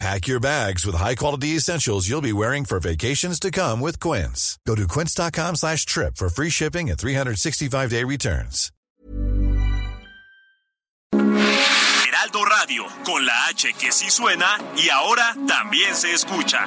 Pack your bags with high-quality essentials you'll be wearing for vacations to come with Quince. Go to quince.com slash trip for free shipping and 365-day returns. Heraldo Radio, con la H que sí suena y ahora también se escucha.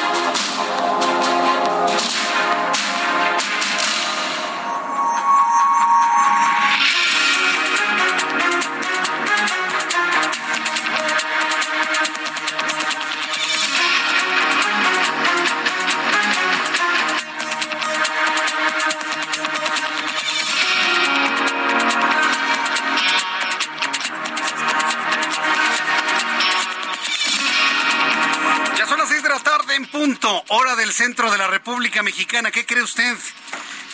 Hora del centro de la República Mexicana. ¿Qué cree usted?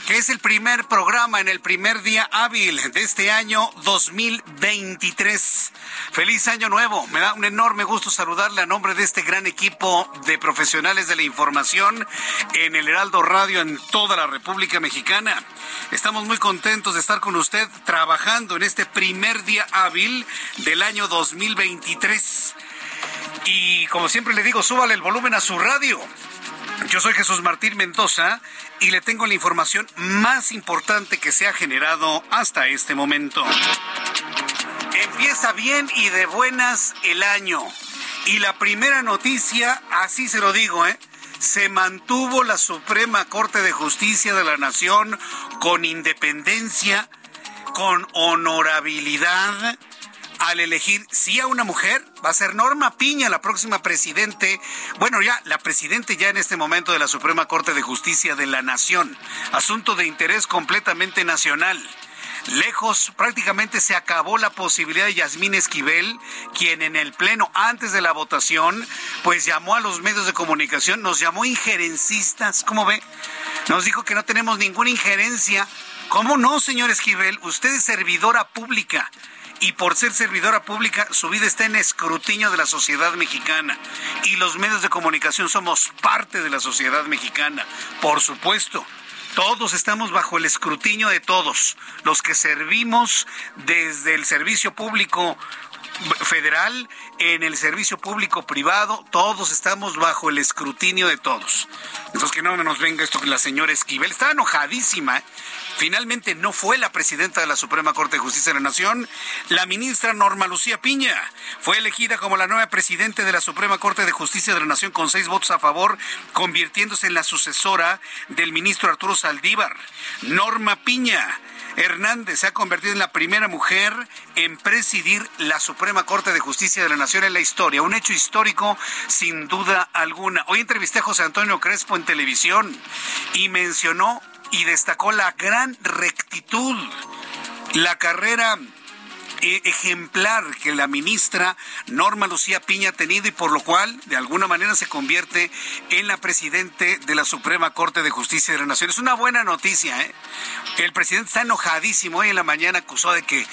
Que es el primer programa en el primer día hábil de este año 2023. Feliz año nuevo. Me da un enorme gusto saludarle a nombre de este gran equipo de profesionales de la información en el Heraldo Radio en toda la República Mexicana. Estamos muy contentos de estar con usted trabajando en este primer día hábil del año 2023. Y como siempre le digo, súbale el volumen a su radio. Yo soy Jesús Martín Mendoza y le tengo la información más importante que se ha generado hasta este momento. Empieza bien y de buenas el año. Y la primera noticia, así se lo digo, ¿eh? Se mantuvo la Suprema Corte de Justicia de la Nación con independencia, con honorabilidad, al elegir sí a una mujer, va a ser Norma Piña la próxima presidente, bueno ya, la presidente ya en este momento de la Suprema Corte de Justicia de la Nación, asunto de interés completamente nacional. Lejos, prácticamente se acabó la posibilidad de Yasmín Esquivel, quien en el Pleno, antes de la votación, pues llamó a los medios de comunicación, nos llamó injerencistas, ¿cómo ve? Nos dijo que no tenemos ninguna injerencia. ¿Cómo no, señor Esquivel? Usted es servidora pública y por ser servidora pública, su vida está en escrutinio de la sociedad mexicana. Y los medios de comunicación somos parte de la sociedad mexicana, por supuesto. Todos estamos bajo el escrutinio de todos, los que servimos desde el servicio público federal, en el servicio público privado, todos estamos bajo el escrutinio de todos. Entonces que no nos venga esto que la señora Esquivel está enojadísima. ¿eh? Finalmente no fue la presidenta de la Suprema Corte de Justicia de la Nación, la ministra Norma Lucía Piña. Fue elegida como la nueva presidenta de la Suprema Corte de Justicia de la Nación con seis votos a favor, convirtiéndose en la sucesora del ministro Arturo Saldívar. Norma Piña Hernández se ha convertido en la primera mujer en presidir la Suprema Corte de Justicia de la Nación en la historia. Un hecho histórico sin duda alguna. Hoy entrevisté a José Antonio Crespo en televisión y mencionó y destacó la gran rectitud, la carrera ejemplar que la ministra Norma Lucía Piña ha tenido y por lo cual de alguna manera se convierte en la presidente de la Suprema Corte de Justicia de la Nación. Es una buena noticia, ¿eh? El presidente está enojadísimo. Hoy en la mañana acusó de que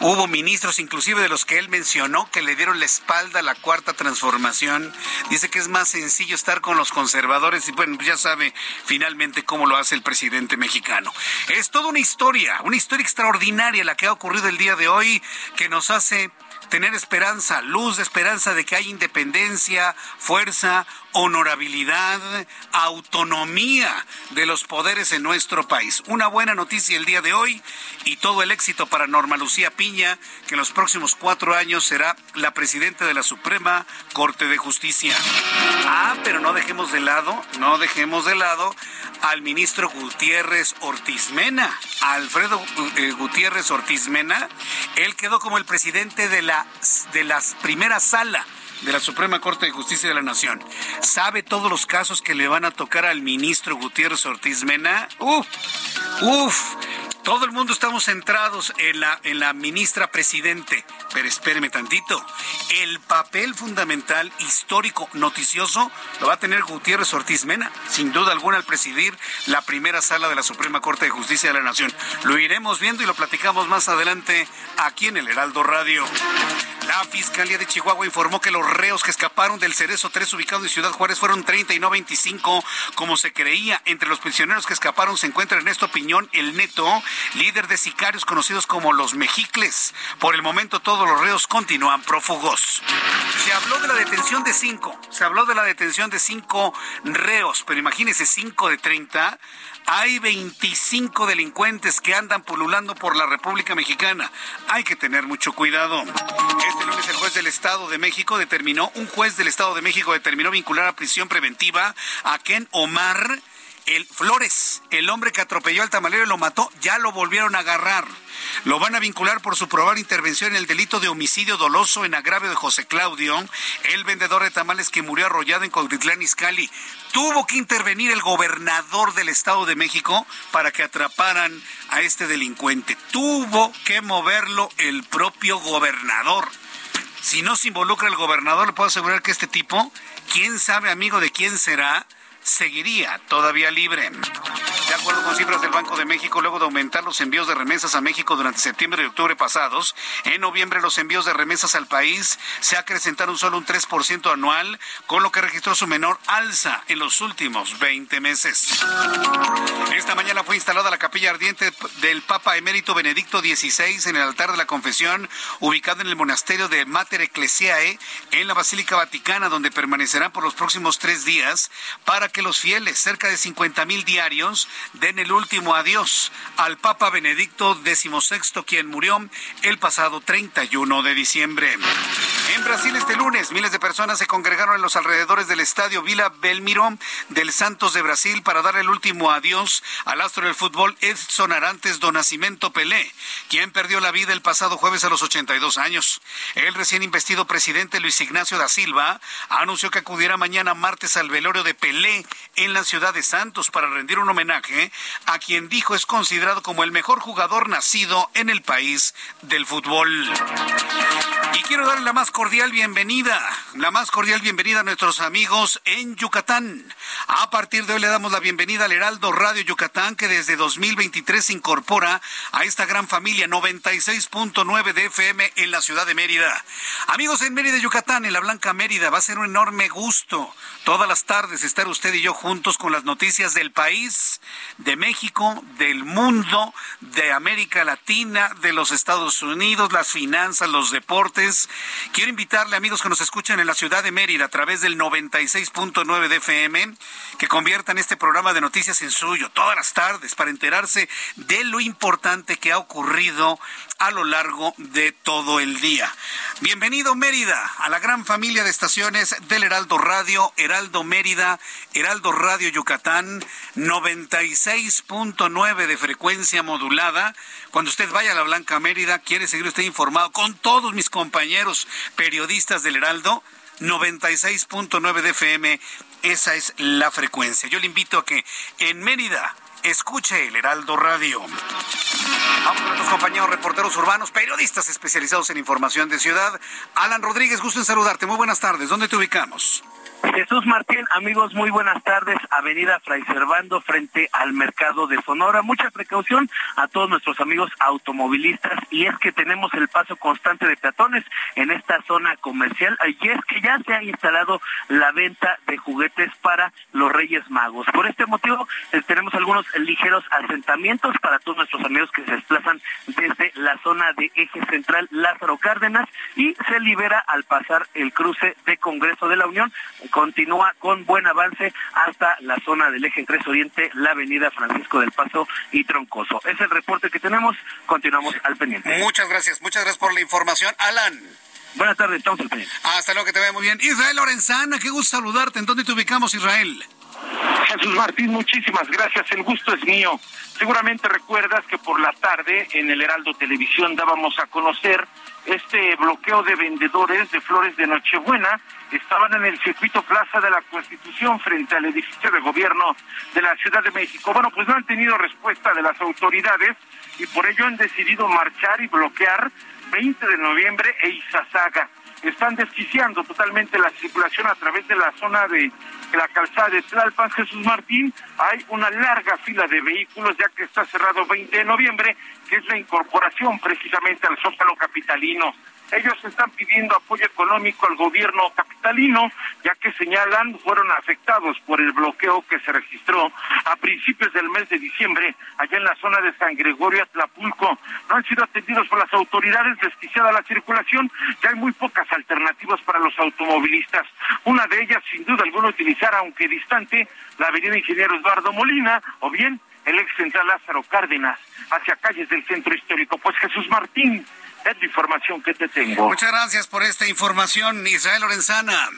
hubo ministros, inclusive de los que él mencionó, que le dieron la espalda a la cuarta transformación. Dice que es más sencillo estar con los conservadores y bueno, ya sabe finalmente cómo lo hace el presidente mexicano. Es toda una historia, una historia extraordinaria la que ha ocurrido el día de hoy que nos hace tener esperanza, luz de esperanza de que hay independencia, fuerza, honorabilidad, autonomía de los poderes en nuestro país. Una buena noticia el día de hoy y todo el éxito para Norma Lucía Piña, que en los próximos cuatro años será la presidenta de la Suprema Corte de Justicia. Ah, pero no dejemos de lado, no dejemos de lado al ministro Gutiérrez Ortiz Mena, Alfredo eh, Gutiérrez Ortiz Mena. Él quedó como el presidente de la, de la primera sala de la Suprema Corte de Justicia de la Nación. Sabe todos los casos que le van a tocar al ministro Gutiérrez Ortiz Mena, uf, uf, todo el mundo estamos centrados en la, en la ministra presidente, pero espéreme tantito. El papel fundamental, histórico, noticioso, lo va a tener Gutiérrez Ortiz Mena, sin duda alguna al presidir la primera sala de la Suprema Corte de Justicia de la Nación. Lo iremos viendo y lo platicamos más adelante aquí en el Heraldo Radio. La Fiscalía de Chihuahua informó que los reos que escaparon del Cerezo 3 ubicado en Ciudad Juárez fueron 30 y no 25, como se creía. Entre los prisioneros que escaparon se encuentra Ernesto Piñón, el neto, líder de sicarios conocidos como los Mejicles. Por el momento todos los reos continúan prófugos. Se habló de la detención de cinco, se habló de la detención de cinco reos, pero imagínense cinco de 30 hay 25 delincuentes que andan pululando por la República Mexicana. Hay que tener mucho cuidado. Este lunes el juez del Estado de México determinó, un juez del Estado de México determinó vincular a prisión preventiva a Ken Omar el Flores, el hombre que atropelló al tamalero y lo mató, ya lo volvieron a agarrar. Lo van a vincular por su probable intervención en el delito de homicidio doloso en agravio de José Claudio, el vendedor de tamales que murió arrollado en Cuautitlán Izcalli. Tuvo que intervenir el gobernador del Estado de México para que atraparan a este delincuente. Tuvo que moverlo el propio gobernador. Si no se involucra el gobernador, le puedo asegurar que este tipo, quién sabe amigo de quién será, seguiría todavía libre. De acuerdo con cifras del Banco de México, luego de aumentar los envíos de remesas a México durante septiembre y octubre pasados, en noviembre los envíos de remesas al país se acrecentaron solo un 3% anual, con lo que registró su menor alza en los últimos 20 meses. Esta mañana fue instalada la capilla ardiente del Papa Emérito Benedicto XVI en el altar de la confesión, ubicado en el monasterio de Mater Ecclesiae, en la Basílica Vaticana, donde permanecerá por los próximos tres días para que los fieles, cerca de 50 mil diarios, den el último adiós al Papa Benedicto XVI, quien murió el pasado 31 de diciembre. En Brasil este lunes, miles de personas se congregaron en los alrededores del estadio Vila Belmiro del Santos de Brasil para dar el último adiós al astro del fútbol Edson Arantes do Nascimento Pelé, quien perdió la vida el pasado jueves a los 82 años. El recién investido presidente Luis Ignacio da Silva anunció que acudirá mañana martes al velorio de Pelé en la ciudad de Santos para rendir un homenaje a quien dijo es considerado como el mejor jugador nacido en el país del fútbol. Y quiero darle la más cordial bienvenida, la más cordial bienvenida a nuestros amigos en Yucatán. A partir de hoy le damos la bienvenida al Heraldo Radio Yucatán, que desde 2023 se incorpora a esta gran familia 96.9 de FM en la ciudad de Mérida. Amigos en Mérida, Yucatán, en la Blanca Mérida, va a ser un enorme gusto todas las tardes estar usted y yo juntos con las noticias del país, de México, del mundo, de América Latina, de los Estados Unidos, las finanzas, los deportes. Quiero invitarle, amigos que nos escuchan en la ciudad de Mérida a través del 96.9 de FM, que conviertan este programa de noticias en suyo todas las tardes para enterarse de lo importante que ha ocurrido a lo largo de todo el día. Bienvenido Mérida a la gran familia de estaciones del Heraldo Radio, Heraldo Mérida, Heraldo Radio Yucatán, 96.9 de frecuencia modulada. Cuando usted vaya a la Blanca Mérida, quiere seguir usted informado con todos mis compañeros periodistas del Heraldo, 96.9 de FM, esa es la frecuencia. Yo le invito a que en Mérida Escuche el Heraldo Radio. Vamos con nuestros compañeros reporteros urbanos, periodistas especializados en información de ciudad. Alan Rodríguez, gusto en saludarte. Muy buenas tardes. ¿Dónde te ubicamos? Jesús Martín, amigos, muy buenas tardes. Avenida Fray Servando frente al mercado de Sonora. Mucha precaución a todos nuestros amigos automovilistas y es que tenemos el paso constante de peatones en esta zona comercial y es que ya se ha instalado la venta de juguetes para los Reyes Magos. Por este motivo eh, tenemos algunos ligeros asentamientos para todos nuestros amigos que se desplazan desde la zona de eje central Lázaro Cárdenas y se libera al pasar el cruce de Congreso de la Unión continúa con buen avance hasta la zona del eje 3 Oriente, la avenida Francisco del Paso y Troncoso. Es el reporte que tenemos, continuamos al pendiente. Muchas gracias, muchas gracias por la información. Alan. Buenas tardes, estamos al pendiente. Hasta luego, que te vea muy bien. Israel Lorenzana, qué gusto saludarte. ¿En dónde te ubicamos, Israel? Jesús Martín, muchísimas gracias. El gusto es mío. Seguramente recuerdas que por la tarde en el Heraldo Televisión dábamos a conocer este bloqueo de vendedores de flores de Nochebuena. Estaban en el circuito Plaza de la Constitución frente al edificio de gobierno de la Ciudad de México. Bueno, pues no han tenido respuesta de las autoridades y por ello han decidido marchar y bloquear 20 de noviembre e Izazaga están desquiciando totalmente la circulación a través de la zona de, la calzada de Tlalpan, Jesús Martín. Hay una larga fila de vehículos ya que está cerrado 20 de noviembre, que es la incorporación precisamente al Zócalo Capitalino. Ellos están pidiendo apoyo económico al gobierno capitalino, ya que señalan fueron afectados por el bloqueo que se registró a principios del mes de diciembre allá en la zona de San Gregorio Atlapulco. No han sido atendidos por las autoridades, desquiciada la circulación, ya hay muy pocas alternativas para los automovilistas. Una de ellas, sin duda alguna, utilizar, aunque distante, la avenida Ingeniero Eduardo Molina o bien el ex central Lázaro Cárdenas hacia calles del centro histórico. Pues Jesús Martín, Muchas gracias por esta información, Israel Lorenzana.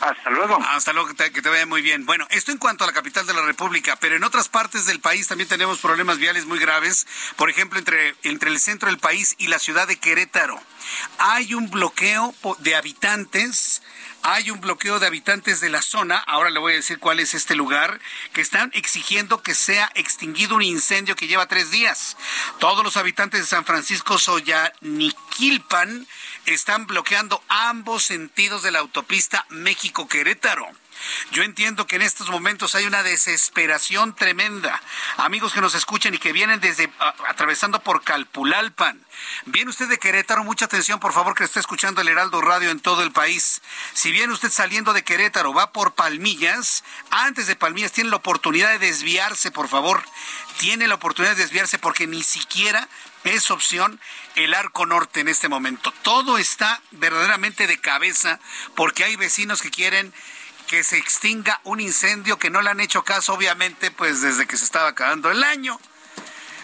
Hasta luego. Hasta luego, que te, vaya muy bien. Bueno, esto en cuanto a la capital de la República, pero en otras partes del país también tenemos problemas viales muy graves. Por ejemplo, entre, entre el centro del país y la ciudad de Querétaro. Hay un bloqueo de habitantes hay un bloqueo de habitantes de la zona, ahora le voy a decir cuál es este lugar, que están exigiendo que sea extinguido un incendio que lleva tres días. Todos los habitantes de San Francisco Soyaniquilpan están bloqueando ambos sentidos de la autopista México-Querétaro. Yo entiendo que en estos momentos hay una desesperación tremenda. Amigos que nos escuchan y que vienen desde atravesando por Calpulalpan. Viene usted de Querétaro, mucha atención por favor que esté escuchando el Heraldo Radio en todo el país. Si viene usted saliendo de Querétaro, va por Palmillas, antes de Palmillas tiene la oportunidad de desviarse, por favor. Tiene la oportunidad de desviarse porque ni siquiera es opción el arco norte en este momento. Todo está verdaderamente de cabeza porque hay vecinos que quieren que se extinga un incendio que no le han hecho caso, obviamente, pues desde que se estaba acabando el año.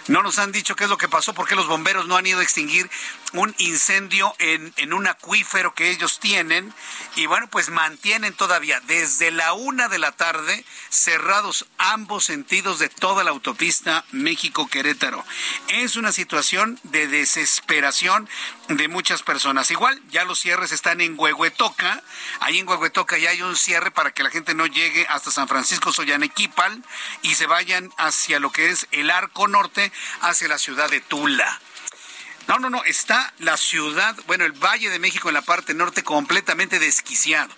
No nos han dicho qué es lo que pasó, por qué los bomberos no han ido a extinguir un incendio en, en, un acuífero que ellos tienen. Y bueno, pues mantienen todavía desde la una de la tarde cerrados ambos sentidos de toda la autopista México-Querétaro. Es una situación de desesperación de muchas personas. Igual, ya los cierres están en Huehuetoca. Ahí en Huehuetoca ya hay un cierre para que la gente no llegue hasta San Francisco Soyanequipal y se vayan hacia lo que es el arco norte, hacia la ciudad de Tula. No, no, no, está la ciudad, bueno, el Valle de México en la parte norte completamente desquiciado.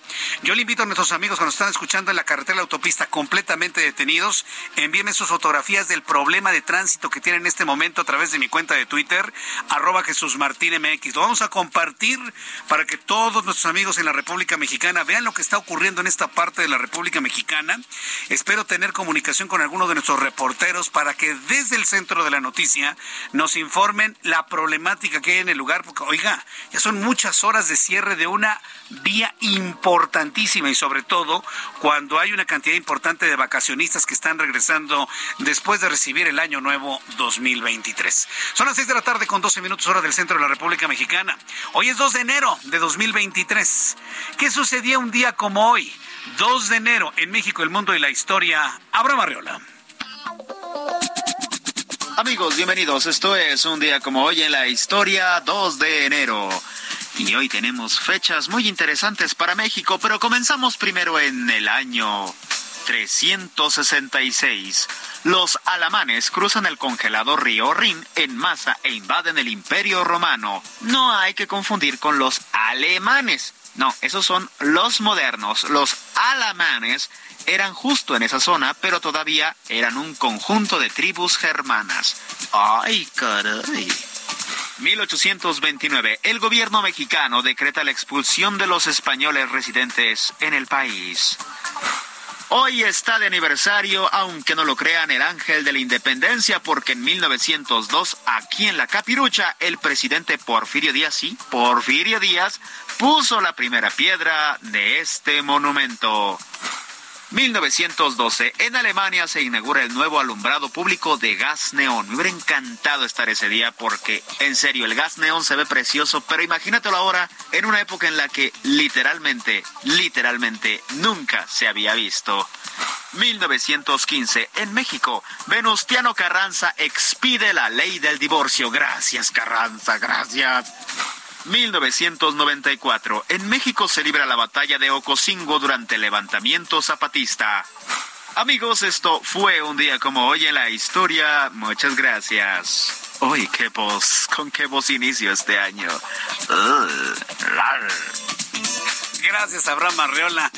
Yo le invito a nuestros amigos que nos están escuchando en la carretera la autopista completamente detenidos, envíenme sus fotografías del problema de tránsito que tienen en este momento a través de mi cuenta de Twitter, arroba Jesús Martín MX. Lo vamos a compartir para que todos nuestros amigos en la República Mexicana vean lo que está ocurriendo en esta parte de la República Mexicana. Espero tener comunicación con algunos de nuestros reporteros para que desde el centro de la noticia nos informen la problemática que hay en el lugar, porque oiga, ya son muchas horas de cierre de una vía importantísima y sobre todo cuando hay una cantidad importante de vacacionistas que están regresando después de recibir el año nuevo 2023. Son las 6 de la tarde con 12 minutos hora del centro de la República Mexicana. Hoy es 2 de enero de 2023. ¿Qué sucedía un día como hoy? 2 de enero en México, el mundo y la historia. Abra Marriola. Amigos, bienvenidos. Esto es un día como hoy en la historia 2 de enero. Y hoy tenemos fechas muy interesantes para México, pero comenzamos primero en el año 366. Los alamanes cruzan el congelado río Rin en masa e invaden el imperio romano. No hay que confundir con los alemanes. No, esos son los modernos. Los alamanes eran justo en esa zona, pero todavía eran un conjunto de tribus germanas. ¡Ay, caray! 1829. El gobierno mexicano decreta la expulsión de los españoles residentes en el país. Hoy está de aniversario, aunque no lo crean, el ángel de la independencia, porque en 1902, aquí en la Capirucha, el presidente Porfirio Díaz, sí, Porfirio Díaz, puso la primera piedra de este monumento. 1912, en Alemania se inaugura el nuevo alumbrado público de gas neón. Me hubiera encantado estar ese día porque, en serio, el gas neón se ve precioso, pero imagínatelo ahora en una época en la que literalmente, literalmente nunca se había visto. 1915, en México, Venustiano Carranza expide la ley del divorcio. Gracias, Carranza, gracias. 1994. En México se libra la batalla de Ocosingo durante el levantamiento zapatista. Amigos, esto fue un día como hoy en la historia. Muchas gracias. Uy, qué voz, con qué voz inicio este año. Gracias, Abraham Arreola.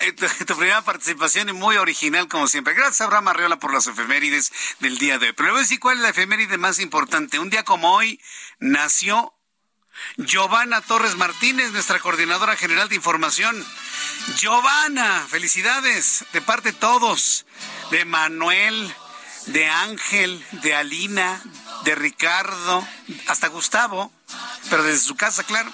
Eh, tu, primera participación y muy original como siempre. Gracias Abraham Arreola por las efemérides del día de hoy. Pero voy a decir cuál es la efeméride más importante. Un día como hoy nació Giovanna Torres Martínez, nuestra coordinadora general de información. Giovanna, felicidades de parte de todos, de Manuel, de Ángel, de Alina, de Ricardo, hasta Gustavo, pero desde su casa, claro.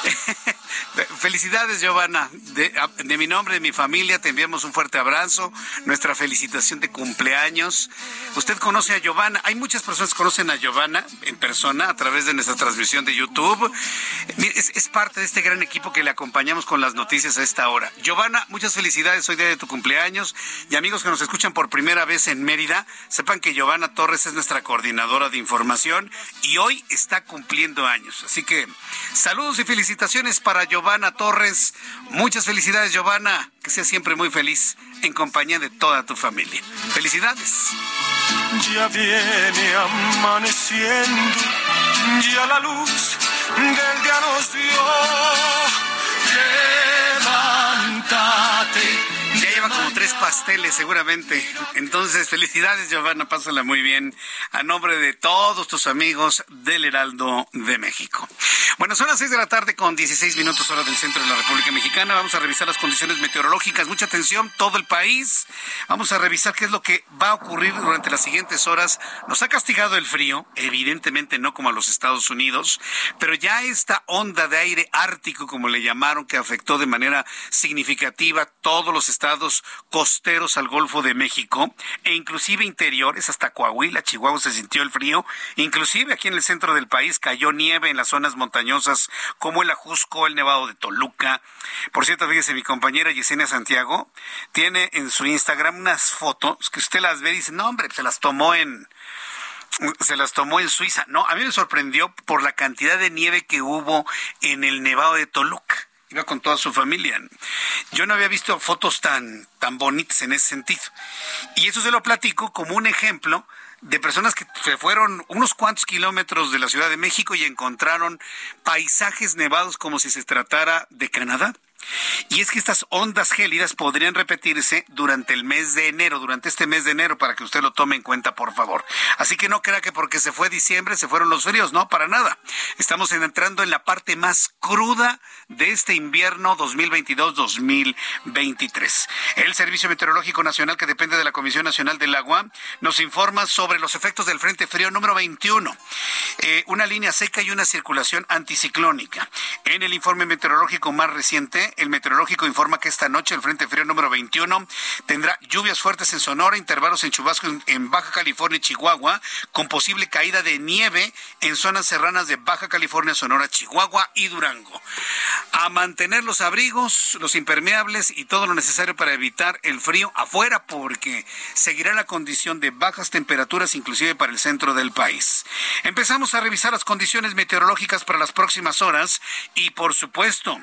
Felicidades, Giovanna. De, mi nombre, de mi familia, te enviamos un fuerte abrazo, nuestra felicitación de cumpleaños. Usted conoce a Giovanna. Hay muchas personas que conocen a Giovanna en persona a través de nuestra transmisión de YouTube. Es, es parte de este gran equipo que le acompañamos con las noticias a esta hora. Giovanna, muchas felicidades hoy día de tu cumpleaños. Y amigos que nos escuchan por primera vez en Mérida, sepan que Giovanna Torres es nuestra coordinadora de información y hoy está cumpliendo años. Así que saludos y felicitaciones para Giovanna Torres. Muchas felicidades, Giovanna. Que sea siempre muy feliz en compañía de toda tu familia. Felicidades. Ya viene amaneciendo, ya la luz del día nos dio. Tres pasteles seguramente. Entonces, felicidades Giovanna, pásala muy bien a nombre de todos tus amigos del Heraldo de México. Bueno, son las seis de la tarde con 16 minutos hora del centro de la República Mexicana. Vamos a revisar las condiciones meteorológicas. Mucha atención, todo el país. Vamos a revisar qué es lo que va a ocurrir durante las siguientes horas. Nos ha castigado el frío, evidentemente no como a los Estados Unidos, pero ya esta onda de aire ártico, como le llamaron, que afectó de manera significativa todos los estados costeros al Golfo de México e inclusive interiores hasta Coahuila, Chihuahua se sintió el frío, inclusive aquí en el centro del país cayó nieve en las zonas montañosas como el Ajusco, el Nevado de Toluca. Por cierto, fíjese, mi compañera Yesenia Santiago tiene en su Instagram unas fotos que usted las ve y dice, no hombre, se las tomó en se las tomó en Suiza. No, a mí me sorprendió por la cantidad de nieve que hubo en el Nevado de Toluca iba con toda su familia. Yo no había visto fotos tan, tan bonitas en ese sentido. Y eso se lo platico como un ejemplo de personas que se fueron unos cuantos kilómetros de la Ciudad de México y encontraron paisajes nevados como si se tratara de Canadá. Y es que estas ondas gélidas podrían repetirse durante el mes de enero, durante este mes de enero, para que usted lo tome en cuenta, por favor. Así que no crea que porque se fue diciembre se fueron los fríos, no, para nada. Estamos entrando en la parte más cruda de este invierno 2022-2023. El Servicio Meteorológico Nacional, que depende de la Comisión Nacional del Agua, nos informa sobre los efectos del Frente Frío número 21. Eh, una línea seca y una circulación anticiclónica. En el informe meteorológico más reciente, el meteorológico informa que esta noche el Frente Frío número 21 tendrá lluvias fuertes en Sonora, intervalos en chubasco en, Baja California y Chihuahua, con posible caída de nieve en zonas serranas de Baja California, Sonora, Chihuahua y Durango. A mantener los abrigos, los impermeables y todo lo necesario para evitar el frío afuera, porque seguirá la condición de bajas temperaturas, inclusive para el centro del país. Empezamos a revisar las condiciones meteorológicas para las próximas horas y, por supuesto,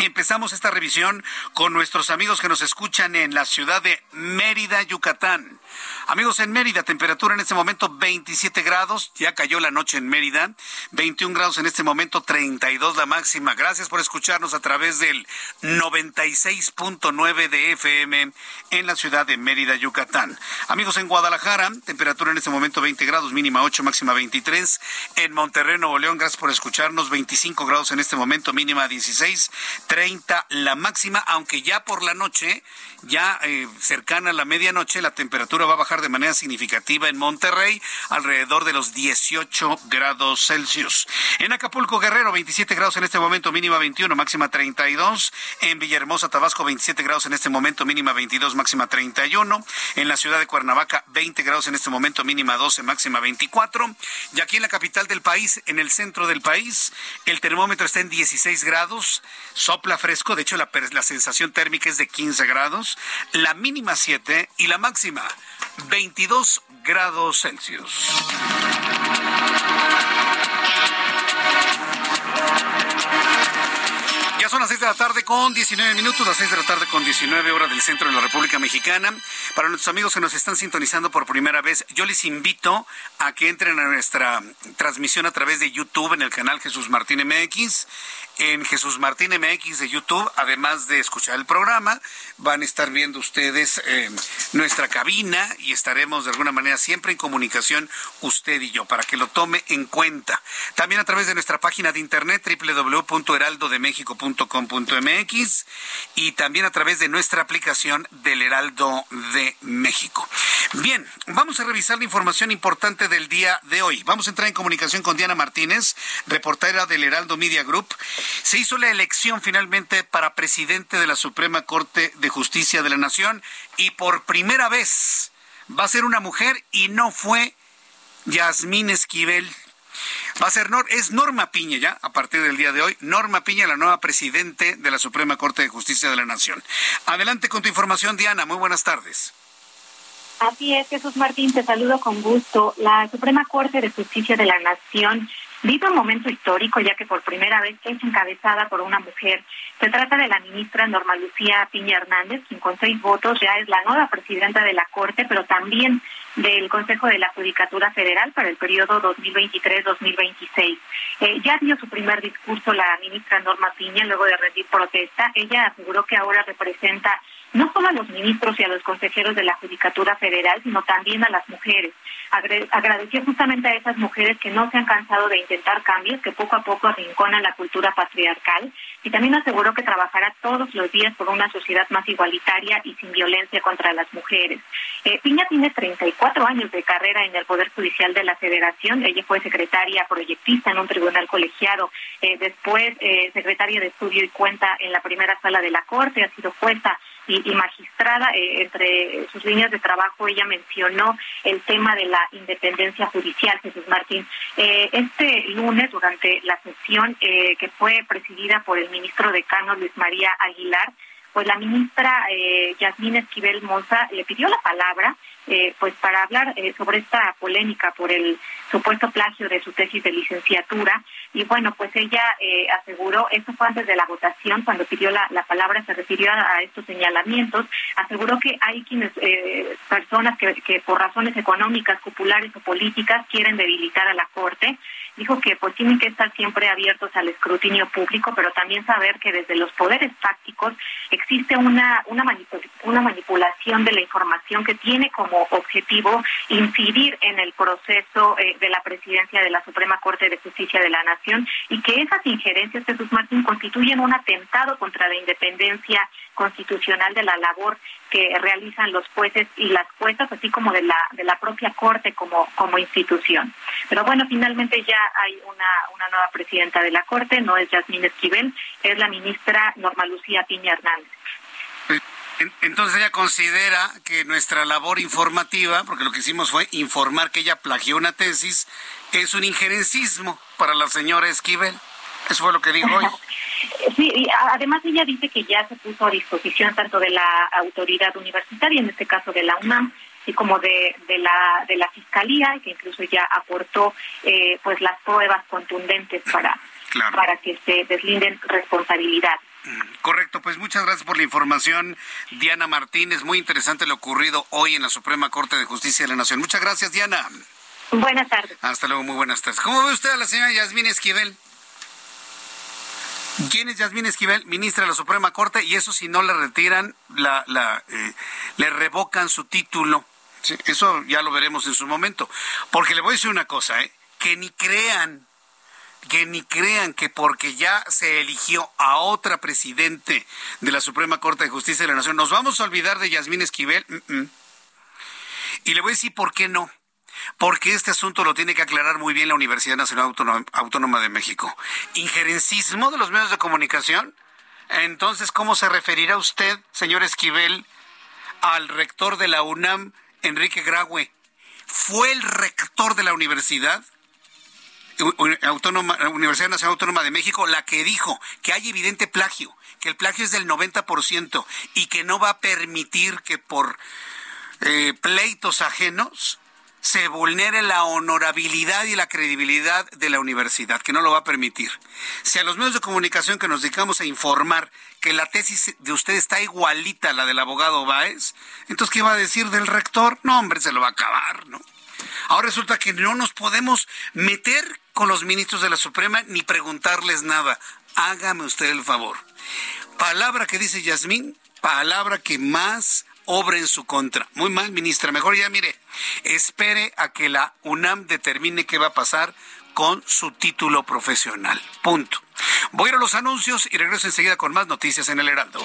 Empezamos esta revisión con nuestros amigos que nos escuchan en la ciudad de Mérida, Yucatán. Amigos en Mérida, temperatura en este momento 27 grados, ya cayó la noche en Mérida, 21 grados en este momento, 32 la máxima. Gracias por escucharnos a través del 96.9 de FM en la ciudad de Mérida, Yucatán. Amigos en Guadalajara, temperatura en este momento 20 grados, mínima 8, máxima 23. En Monterrey, Nuevo León, gracias por escucharnos, 25 grados en este momento, mínima 16, 30 la máxima, aunque ya por la noche, ya eh, cercana a la medianoche, la temperatura va a bajar de manera significativa en Monterrey, alrededor de los 18 grados Celsius. En Acapulco, Guerrero, 27 grados en este momento, mínima 21, máxima 32. En Villahermosa, Tabasco, 27 grados en este momento, mínima 22, máxima 31. En la ciudad de Cuernavaca, 20 grados en este momento, mínima 12, máxima 24. Y aquí en la capital del país, en el centro del país, el termómetro está en 16 grados. Sopla fresco, de hecho la, la sensación térmica es de 15 grados, la mínima 7 y la máxima 22 grados Celsius. Ya son las 6 de la tarde con 19 minutos, las 6 de la tarde con 19 horas del centro de la República Mexicana. Para nuestros amigos que nos están sintonizando por primera vez, yo les invito a que entren a nuestra transmisión a través de YouTube en el canal Jesús Martín MX en Jesús Martín MX de YouTube, además de escuchar el programa, van a estar viendo ustedes eh, nuestra cabina y estaremos de alguna manera siempre en comunicación usted y yo para que lo tome en cuenta. También a través de nuestra página de internet www.heraldodemexico.com.mx y también a través de nuestra aplicación del Heraldo de México. Bien, vamos a revisar la información importante del día de hoy. Vamos a entrar en comunicación con Diana Martínez, reportera del Heraldo Media Group se hizo la elección finalmente para presidente de la Suprema Corte de Justicia de la Nación y por primera vez va a ser una mujer y no fue Yasmín Esquivel. Va a ser es Norma Piña ya, a partir del día de hoy, Norma Piña, la nueva presidente de la Suprema Corte de Justicia de la Nación. Adelante con tu información, Diana. Muy buenas tardes. Así es, Jesús Martín, te saludo con gusto. La Suprema Corte de Justicia de la Nación Vive momento histórico ya que por primera vez es encabezada por una mujer. Se trata de la ministra Norma Lucía Piña Hernández, quien con seis votos ya es la nueva presidenta de la Corte, pero también del Consejo de la Judicatura Federal para el periodo 2023-2026. Eh, ya dio su primer discurso la ministra Norma Piña luego de rendir protesta. Ella aseguró que ahora representa no solo a los ministros y a los consejeros de la Judicatura Federal, sino también a las mujeres. Agradeció justamente a esas mujeres que no se han cansado de intentar cambios, que poco a poco arrinconan la cultura patriarcal, y también aseguró que trabajará todos los días por una sociedad más igualitaria y sin violencia contra las mujeres. Eh, Piña tiene 34 años de carrera en el Poder Judicial de la Federación. Ella fue secretaria proyectista en un tribunal colegiado, eh, después eh, secretaria de estudio y cuenta en la primera sala de la Corte, ha sido jueza y, magistrada. Eh, entre sus líneas de trabajo ella mencionó el tema de la independencia judicial, Jesús Martín. Eh, este lunes, durante la sesión eh, que fue presidida por el ministro decano Luis María Aguilar, pues la ministra eh, Yasmín Esquivel Moza le pidió la palabra eh, pues para hablar eh, sobre esta polémica por el supuesto plagio de su tesis de licenciatura. Y bueno pues ella eh, aseguró esto fue antes de la votación cuando pidió la, palabra se refirió a, estos señalamientos. Aseguró que hay quienes personas que, que por razones económicas populares o políticas quieren debilitar a la corte. Dijo que pues tienen que estar siempre abiertos al escrutinio público, pero también saber que desde los poderes tácticos existe una, una, una manipulación de la información que tiene como objetivo incidir en el proceso eh, de la presidencia de la Suprema Corte de Justicia de la Nación y que esas injerencias, Jesús Martín, constituyen un atentado contra la independencia constitucional de la labor que realizan los jueces y las juezas, así como de la de la propia corte como como institución. Pero bueno, finalmente ya hay una una nueva presidenta de la corte, no es Yasmín Esquivel, es la ministra Norma Lucía Piña Hernández. Entonces ella considera que nuestra labor informativa, porque lo que hicimos fue informar que ella plagió una tesis, es un injerencismo para la señora Esquivel. Eso fue lo que dijo hoy. Sí, y además ella dice que ya se puso a disposición tanto de la autoridad universitaria, en este caso de la UNAM, y como de, de la de la fiscalía, y que incluso ya aportó eh, pues las pruebas contundentes para para que se deslinden responsabilidades. Correcto, pues muchas gracias por la información, Diana Martínez. Muy interesante lo ocurrido hoy en la Suprema Corte de Justicia de la Nación. Muchas gracias, Diana. Buenas tardes. Hasta luego, muy buenas tardes. ¿Cómo ve usted a la señora Yasmín Esquivel? ¿Quién es Yasmín Esquivel? Ministra de la Suprema Corte, y eso si no le retiran, la, la, eh, le revocan su título. eso ya lo veremos en su momento. Porque le voy a decir una cosa, ¿eh? que ni crean, que ni crean que porque ya se eligió a otra presidente de la Suprema Corte de Justicia de la Nación, nos vamos a olvidar de Yasmín Esquivel. Y le voy a decir por qué no porque este asunto lo tiene que aclarar muy bien la Universidad Nacional Autónoma de México. ¿Injerencismo de los medios de comunicación? Entonces, ¿cómo se referirá usted, señor Esquivel, al rector de la UNAM, Enrique Graue? ¿Fue el rector de la universidad? Autónoma, Universidad Nacional Autónoma de México, la que dijo que hay evidente plagio, que el plagio es del 90% y que no va a permitir que por eh, pleitos ajenos se vulnere la honorabilidad y la credibilidad de la universidad, que no lo va a permitir. Si a los medios de comunicación que nos dedicamos a informar que la tesis de usted está igualita a la del abogado Báez, entonces ¿qué va a decir del rector? No, hombre, se lo va a acabar, ¿no? Ahora resulta que no nos podemos meter con los ministros de la Suprema ni preguntarles nada. Hágame usted el favor. Palabra que dice Yasmín, palabra que más obra en su contra. Muy mal, ministra. Mejor ya mire, espere a que la UNAM determine qué va a pasar con su título profesional. Punto. Voy a ir a los anuncios y regreso enseguida con más noticias en el Heraldo.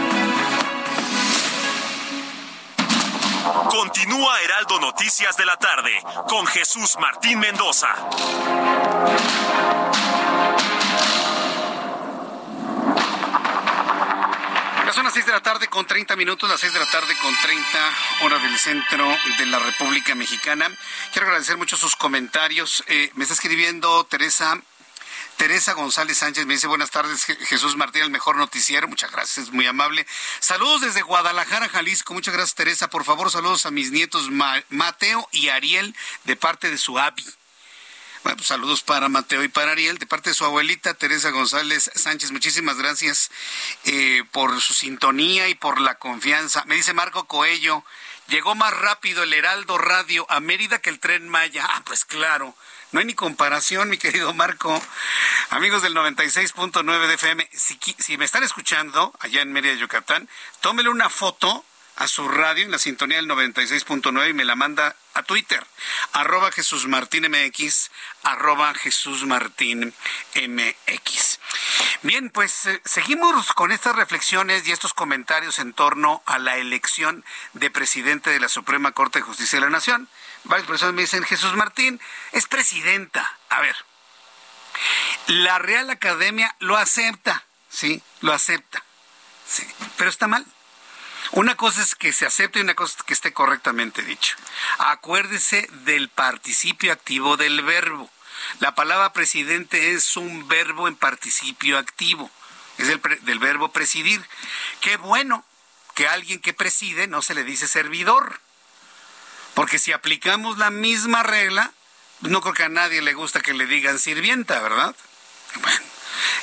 Continúa Heraldo Noticias de la tarde con Jesús Martín Mendoza. son las 6 de la tarde con 30 minutos, las 6 de la tarde con 30 horas del centro de la República Mexicana. Quiero agradecer mucho sus comentarios. Eh, me está escribiendo Teresa Teresa González Sánchez me dice buenas tardes, Jesús Martín, el mejor noticiero. Muchas gracias, muy amable. Saludos desde Guadalajara, Jalisco. Muchas gracias, Teresa. Por favor, saludos a mis nietos Mateo y Ariel de parte de su abi. Bueno, pues saludos para Mateo y para Ariel, de parte de su abuelita Teresa González Sánchez. Muchísimas gracias eh, por su sintonía y por la confianza. Me dice Marco Coello, llegó más rápido el Heraldo Radio a Mérida que el tren Maya. Ah, pues claro. No hay ni comparación, mi querido Marco. Amigos del 96.9 de FM, si, me están escuchando allá en Mérida, Yucatán, tómele una foto a su radio en la sintonía del 96.9 y me la manda a Twitter, arroba Jesús Martín MX, arroba Jesús Martín MX. Bien, pues eh, seguimos con estas reflexiones y estos comentarios en torno a la elección de presidente de la Suprema Corte de Justicia de la Nación. Varias personas me dicen, Jesús Martín es presidenta. A ver, la Real Academia lo acepta, ¿sí? Lo acepta, ¿sí? Pero está mal. Una cosa es que se acepte y una cosa es que esté correctamente dicho. Acuérdese del participio activo del verbo. La palabra presidente es un verbo en participio activo. Es el del verbo presidir. Qué bueno que alguien que preside no se le dice servidor. Porque si aplicamos la misma regla, no creo que a nadie le gusta que le digan sirvienta, ¿verdad? Bueno,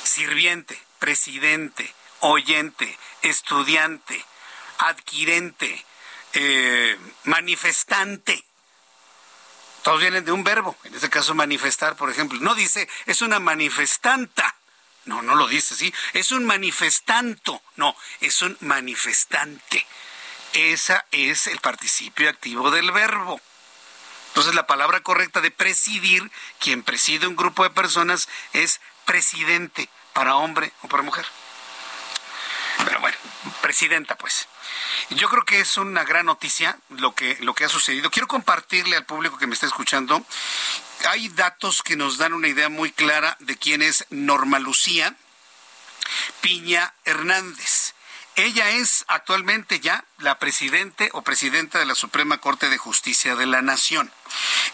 sirviente, presidente, oyente, estudiante, adquirente, eh, manifestante. Todos vienen de un verbo, en este caso manifestar, por ejemplo. No dice, es una manifestanta. No, no lo dice, ¿sí? Es un manifestanto. No, es un manifestante. Esa es el participio activo del verbo. Entonces la palabra correcta de presidir, quien preside un grupo de personas, es presidente, para hombre o para mujer. Pero bueno, presidenta pues. Yo creo que es una gran noticia lo que, lo que ha sucedido. Quiero compartirle al público que me está escuchando. Hay datos que nos dan una idea muy clara de quién es Norma Lucía Piña Hernández. Ella es actualmente ya la presidente o presidenta de la Suprema Corte de Justicia de la Nación.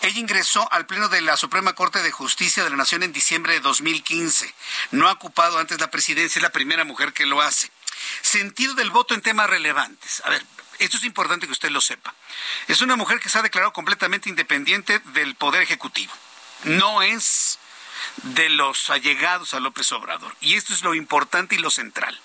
Ella ingresó al Pleno de la Suprema Corte de Justicia de la Nación en diciembre de 2015. No ha ocupado antes la presidencia, es la primera mujer que lo hace. Sentido del voto en temas relevantes. A ver, esto es importante que usted lo sepa. Es una mujer que se ha declarado completamente independiente del Poder Ejecutivo. No es de los allegados a López Obrador. Y esto es lo importante y lo central.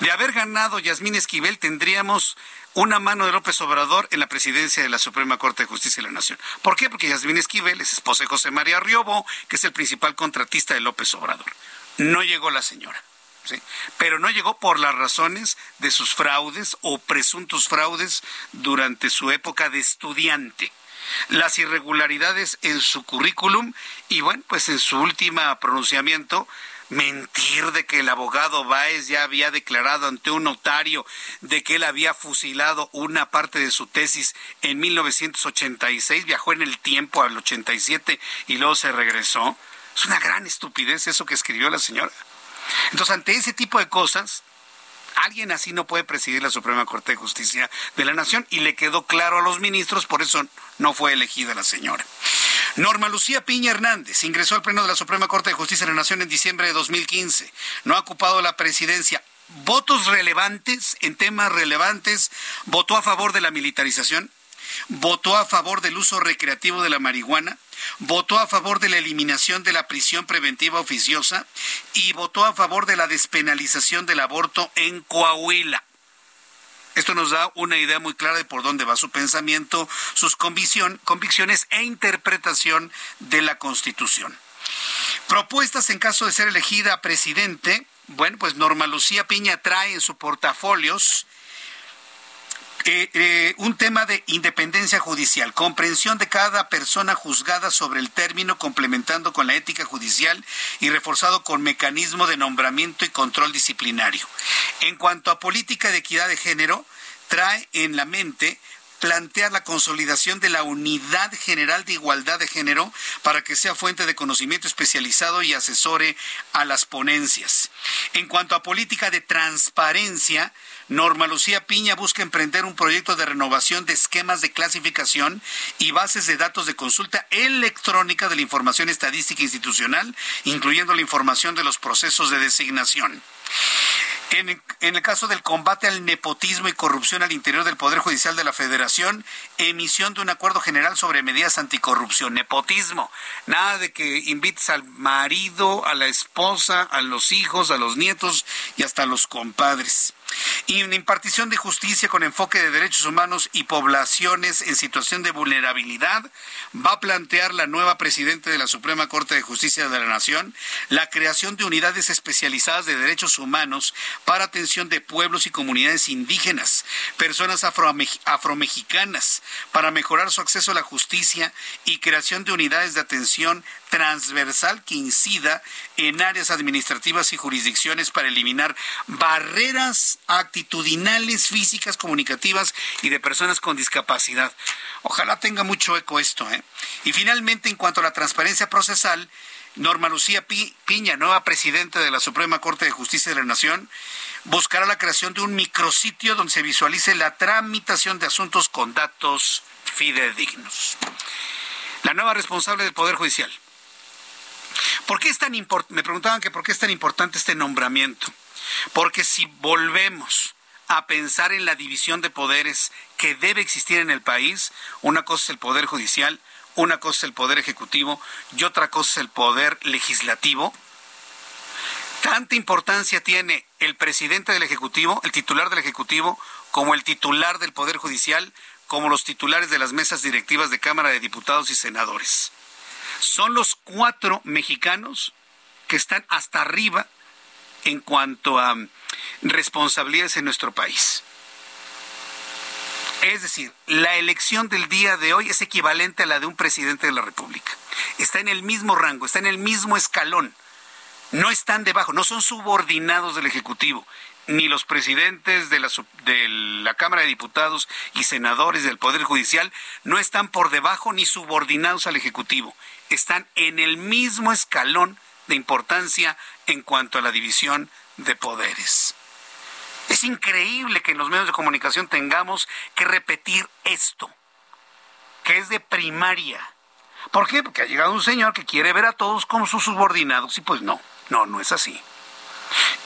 De haber ganado Yasmín Esquivel, tendríamos una mano de López Obrador en la presidencia de la Suprema Corte de Justicia de la Nación. ¿Por qué? Porque Yasmín Esquivel es esposa de José María Riobo, que es el principal contratista de López Obrador. No llegó la señora. ¿Sí? Pero no llegó por las razones de sus fraudes o presuntos fraudes durante su época de estudiante. las irregularidades en su currículum y bueno, pues en su última pronunciamiento mentir de que el abogado Báez ya había declarado ante un notario de que él había fusilado una parte de su tesis en 1986, viajó en el tiempo al 87 y luego se regresó. Es una gran estupidez eso que escribió la señora. Entonces, ante ese tipo de cosas, alguien así no puede presidir la Suprema Corte de Justicia de la Nación y le quedó claro a los ministros, por eso no fue elegida la señora. Norma Lucía Piña Hernández ingresó al Pleno de la Suprema Corte de Justicia de la Nación en diciembre de 2015. No ha ocupado la presidencia. Votos relevantes, en temas relevantes, votó a favor de la militarización, votó a favor del uso recreativo de la marihuana, votó a favor de la eliminación de la prisión preventiva oficiosa y votó a favor de la despenalización del aborto en Coahuila. Esto nos da una idea muy clara de por dónde va su pensamiento, sus convicciones e interpretación de la Constitución. Propuestas en caso de ser elegida presidente. Bueno, pues Norma Lucía Piña trae en su portafolios eh, un tema de independencia judicial, comprensión de cada persona juzgada sobre el término, complementando con la ética judicial y reforzado con mecanismo de nombramiento y control disciplinario. En cuanto a política de equidad de género, trae en la mente plantear la consolidación de la unidad general de igualdad de género para que sea fuente de conocimiento especializado y asesore a las ponencias. En cuanto a política de transparencia, Norma Lucía Piña busca emprender un proyecto de renovación de esquemas de clasificación y bases de datos de consulta electrónica de la información estadística institucional, incluyendo la información de los procesos de designación. En, el caso del combate al nepotismo y corrupción al interior del Poder Judicial de la Federación, emisión de un acuerdo general sobre medidas anticorrupción. Nepotismo. Nada de que invites al marido, a la esposa, a los hijos, a los nietos y hasta a los compadres. Y en impartición de justicia con enfoque de derechos humanos y poblaciones en situación de vulnerabilidad, va a plantear la nueva presidenta de la Suprema Corte de Justicia de la Nación la creación de unidades especializadas de derechos humanos para atención de pueblos y comunidades indígenas, personas afromexicanas, para mejorar su acceso a la justicia y creación de unidades de atención transversal que incida en áreas administrativas y jurisdicciones para eliminar barreras actitudinales, físicas, comunicativas y de personas con discapacidad. Ojalá tenga mucho eco esto. ¿eh? Y finalmente, en cuanto a la transparencia procesal, Norma Lucía Piña, nueva presidenta de la Suprema Corte de Justicia de la Nación, buscará la creación de un micrositio donde se visualice la tramitación de asuntos con datos fidedignos. La nueva responsable del Poder Judicial ¿Por qué es tan Me preguntaban que por qué es tan importante este nombramiento. Porque si volvemos a pensar en la división de poderes que debe existir en el país, una cosa es el poder judicial, una cosa es el poder ejecutivo y otra cosa es el poder legislativo. Tanta importancia tiene el presidente del Ejecutivo, el titular del Ejecutivo, como el titular del Poder Judicial, como los titulares de las mesas directivas de Cámara de Diputados y Senadores son los cuatro mexicanos que están hasta arriba en cuanto a mm, responsabilidades en nuestro país. Es decir, la elección del día de hoy es equivalente a la de un presidente de la República. Está en el mismo rango, está en el mismo escalón. No están debajo, no son subordinados del Ejecutivo ni los presidentes de la, de la Cámara de Diputados y senadores del Poder Judicial no están por debajo ni subordinados al Ejecutivo. Están en el mismo escalón de importancia en cuanto a la división de poderes. Es increíble que en los medios de comunicación tengamos que repetir esto, que es de primaria. ¿Por qué? Porque ha llegado un señor que quiere ver a todos como sus subordinados y pues no, no, no es así.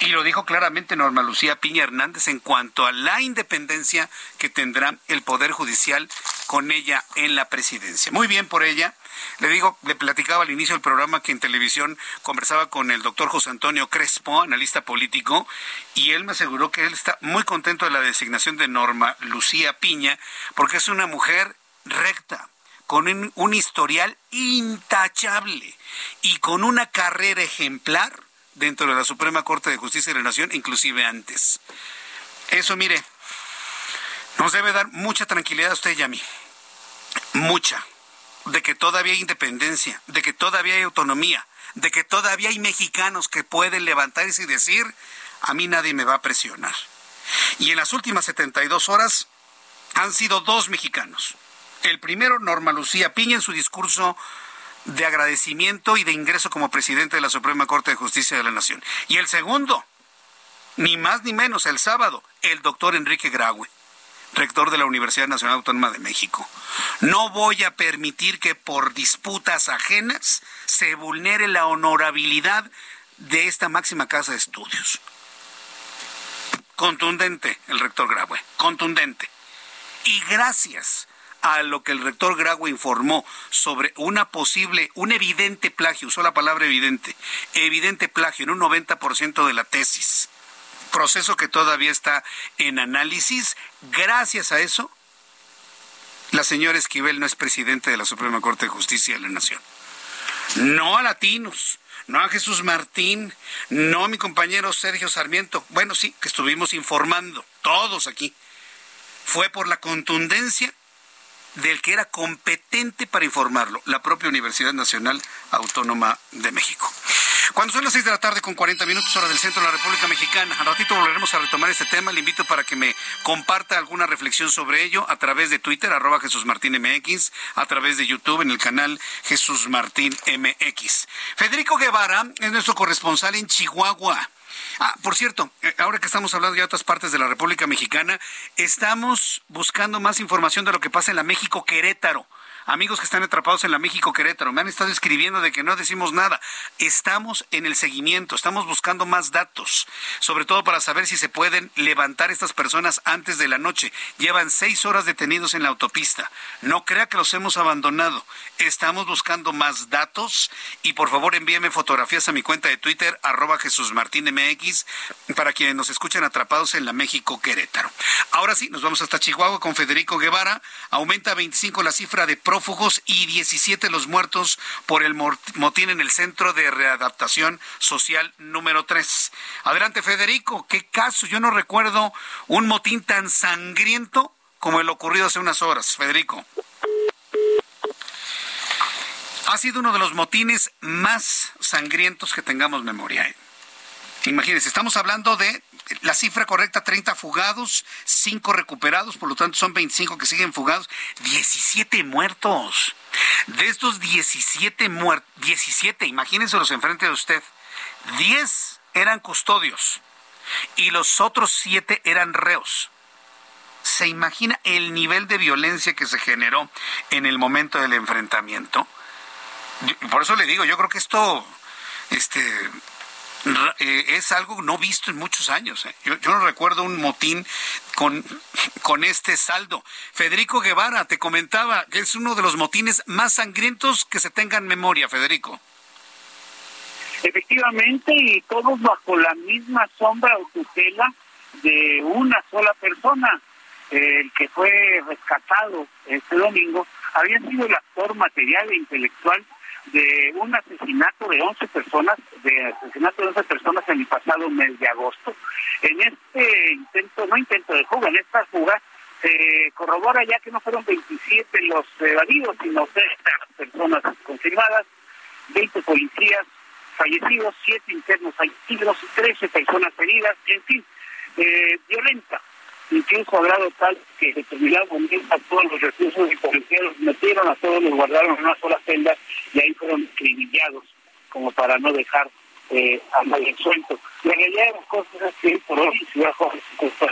Y lo dijo claramente Norma Lucía Piña Hernández en cuanto a la independencia que tendrá el Poder Judicial con ella en la presidencia. Muy bien por ella. Le digo, le platicaba al inicio del programa que en televisión conversaba con el doctor José Antonio Crespo, analista político, y él me aseguró que él está muy contento de la designación de Norma Lucía Piña, porque es una mujer recta, con un, un historial intachable y con una carrera ejemplar dentro de la Suprema Corte de Justicia de la Nación, inclusive antes. Eso, mire, nos debe dar mucha tranquilidad a usted y a mí. mucha, de que todavía hay independencia, de que todavía hay autonomía, de que todavía hay mexicanos que pueden levantarse y decir, a mí nadie me va a presionar. Y en las últimas 72 horas han sido dos mexicanos. El primero, Norma Lucía Piña, en su discurso de agradecimiento y de ingreso como presidente de la Suprema Corte de Justicia de la Nación. Y el segundo, ni más ni menos, el sábado, el doctor Enrique Graue, rector de la Universidad Nacional Autónoma de México. No voy a permitir que por disputas ajenas se vulnere la honorabilidad de esta máxima casa de estudios. Contundente el rector Graue, contundente. Y gracias a lo que el rector Graue informó sobre una posible, un evidente plagio, usó la palabra evidente, evidente plagio en un 90% de la tesis, proceso que todavía está en análisis, gracias a eso, la señora Esquivel no es presidente de la Suprema Corte de Justicia de la Nación. No a latinos, no a Jesús Martín, no a mi compañero Sergio Sarmiento. Bueno, sí, que estuvimos informando, todos aquí. Fue por la contundencia del que era competente para informarlo, la propia Universidad Nacional Autónoma de México. Cuando son las seis de la tarde con 40 minutos hora del centro de la República Mexicana, al ratito volveremos a retomar este tema. Le invito para que me comparta alguna reflexión sobre ello a través de Twitter, arroba Jesús Martín MX, a través de YouTube en el canal Jesús Martín MX. Federico Guevara es nuestro corresponsal en Chihuahua. Ah, por cierto, eh, ahora que estamos hablando de otras partes de la República Mexicana, estamos buscando más información de lo que pasa en la México Querétaro amigos que están atrapados en la México Querétaro, me han estado escribiendo de que no decimos nada. Estamos en el seguimiento, estamos buscando más datos, sobre todo para saber si se pueden levantar estas personas antes de la noche. Llevan seis horas detenidos en la autopista. No crea que los hemos abandonado. Estamos buscando más datos y por favor envíeme fotografías a mi cuenta de Twitter, arroba Jesús Martín MX, para quienes nos escuchan atrapados en la México Querétaro. Ahora sí, nos vamos hasta Chihuahua con Federico Guevara. Aumenta 25 la cifra de prófugos y 17 los muertos por el motín en el Centro de Readaptación Social número 3. Adelante, Federico, ¿qué caso? Yo no recuerdo un motín tan sangriento como el ocurrido hace unas horas, Federico. Ha sido uno de los motines más sangrientos que tengamos memoria. ¿eh? Imagínense, estamos hablando de la cifra correcta, 30 fugados, 5 recuperados, por lo tanto son 25 que siguen fugados, 17 muertos. De estos 17 muertos, 17, imagínense los enfrente de usted, 10 eran custodios y los otros 7 eran reos. ¿Se imagina el nivel de violencia que se generó en el momento del enfrentamiento? Por eso le digo, yo creo que esto este, eh, es algo no visto en muchos años. ¿eh? Yo, no recuerdo un motín con, con este saldo. Federico Guevara te comentaba que es uno de los motines más sangrientos que se tenga en memoria, Federico. Efectivamente, y todos bajo la misma sombra o tutela de una sola persona, el que fue rescatado este domingo, había sido el actor material e intelectual de un asesinato de 11 personas, de asesinato de 11 personas en el pasado mes de agosto. En este intento, no intento de fuga, en esta fuga, se corrobora ya que no fueron 27 los evadidos, sino 30 personas confirmadas, 20 policías fallecidos, 7 internos fallecidos, 13 personas heridas, en fin, eh, violenta incluso a grado tal que determinado momento todos los recursos de policía los metieron, a todos los guardaron en una sola celda y ahí fueron criminados como para no dejar eh, a nadie suelto. La realidad de las cosas es que por hoy Ciudad Juárez está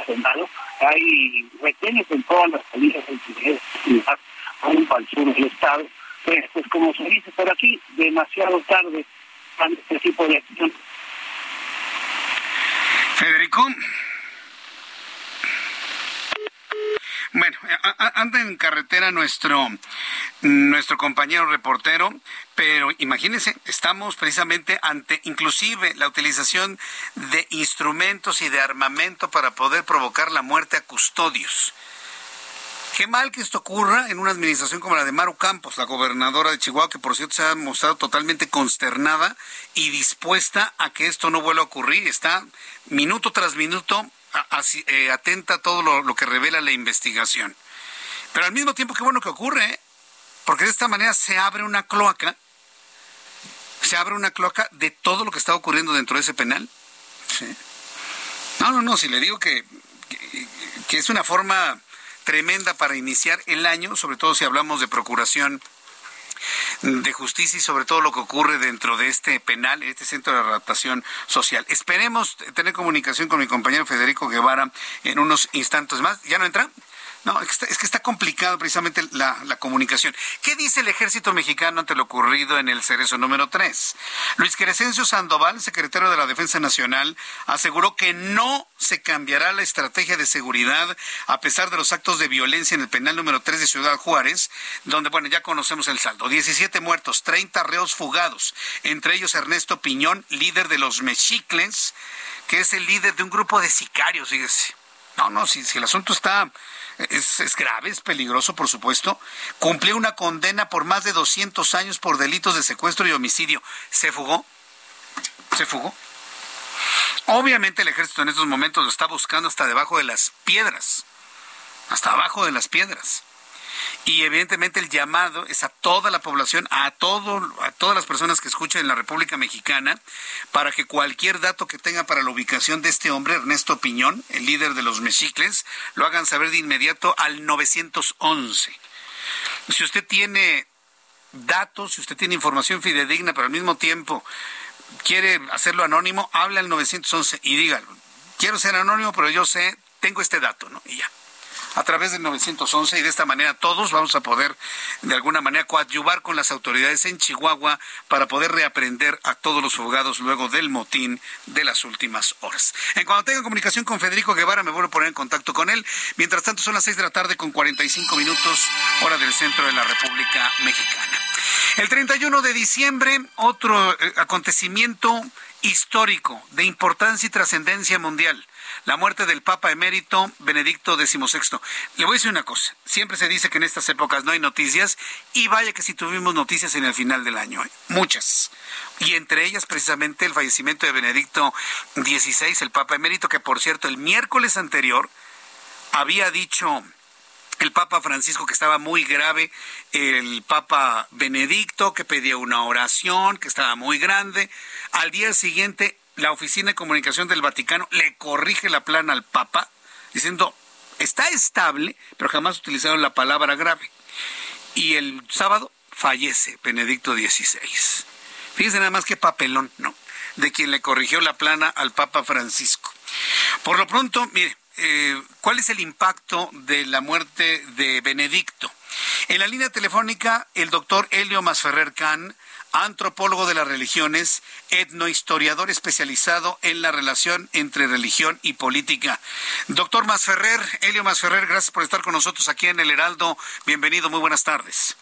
hay retenes en todas las salidas del ciudad, aún para el sur del estado, pues, pues como se dice por aquí, demasiado tarde para este tipo de acción. Federico, Bueno, anda en carretera nuestro, nuestro compañero reportero, pero imagínense, estamos precisamente ante inclusive la utilización de instrumentos y de armamento para poder provocar la muerte a custodios. Qué mal que esto ocurra en una administración como la de Maru Campos, la gobernadora de Chihuahua, que por cierto se ha mostrado totalmente consternada y dispuesta a que esto no vuelva a ocurrir. Está minuto tras minuto eh, atenta a todo lo, que revela la investigación. Pero al mismo tiempo, qué bueno que ocurre. ¿eh? Porque de esta manera se abre una cloaca, se abre una cloaca de todo lo que está ocurriendo dentro de ese penal. No, no, no, si le digo que, que es una forma tremenda para iniciar el año, sobre todo si hablamos de procuración de justicia y sobre todo lo que ocurre dentro de este penal, este centro de adaptación social. Esperemos tener comunicación con mi compañero Federico Guevara en unos instantes más. ¿Ya no entra? No, es que está, complicado precisamente la, comunicación. ¿Qué dice el ejército mexicano ante lo ocurrido en el Cerezo número 3? Luis Crescencio Sandoval, secretario de la Defensa Nacional, aseguró que no se cambiará la estrategia de seguridad a pesar de los actos de violencia en el penal número 3 de Ciudad Juárez, donde, bueno, ya conocemos el saldo. 17 muertos, 30 reos fugados, entre ellos Ernesto Piñón, líder de los Mexicles, que es el líder de un grupo de sicarios, fíjese. No, no, si el asunto está es, grave, es peligroso, por supuesto. Cumplió una condena por más de 200 años por delitos de secuestro y homicidio. ¿Se fugó? ¿Se fugó? Obviamente el ejército en estos momentos lo está buscando hasta debajo de las piedras. Hasta abajo de las piedras. Y evidentemente el llamado es a toda la población, a todo, a todas las personas que escuchan en la República Mexicana, para que cualquier dato que tenga para la ubicación de este hombre, Ernesto Piñón, el líder de los mexicles, lo hagan saber de inmediato al 911. Si usted tiene datos, si usted tiene información fidedigna, pero al mismo tiempo quiere hacerlo anónimo, habla al 911 y diga, quiero ser anónimo, pero yo sé, tengo este dato, ¿no? Y ya a través del 911 y de esta manera todos vamos a poder de alguna manera coadyuvar con las autoridades en Chihuahua para poder reaprender a todos los fugados luego del motín de las últimas horas. En cuanto tenga comunicación con Federico Guevara me vuelvo a poner en contacto con él. Mientras tanto son las 6 de la tarde con 45 minutos hora del centro de la República Mexicana. El 31 de diciembre, otro eh, acontecimiento histórico de importancia y trascendencia mundial la muerte del Papa emérito Benedicto XVI. Le voy a decir una cosa, siempre se dice que en estas épocas no hay noticias y vaya que si tuvimos noticias en el final del año, ¿eh? muchas. Y entre ellas precisamente el fallecimiento de Benedicto XVI, el Papa emérito, que por cierto el miércoles anterior había dicho el Papa Francisco que estaba muy grave, el Papa Benedicto que pedía una oración, que estaba muy grande. Al día siguiente la Oficina de Comunicación del Vaticano le corrige la plana al Papa diciendo, está estable, pero jamás utilizaron la palabra grave. Y el sábado fallece Benedicto XVI. Fíjense nada más que papelón, ¿no? De quien le corrigió la plana al Papa Francisco. Por lo pronto, mire, eh, ¿cuál es el impacto de la muerte de Benedicto? En la línea telefónica, el doctor Helio Masferrer Can, antropólogo de las religiones, etnohistoriador especializado en la relación entre religión y política. Doctor Masferrer, Helio Masferrer, gracias por estar con nosotros aquí en el Heraldo. Bienvenido, muy buenas tardes.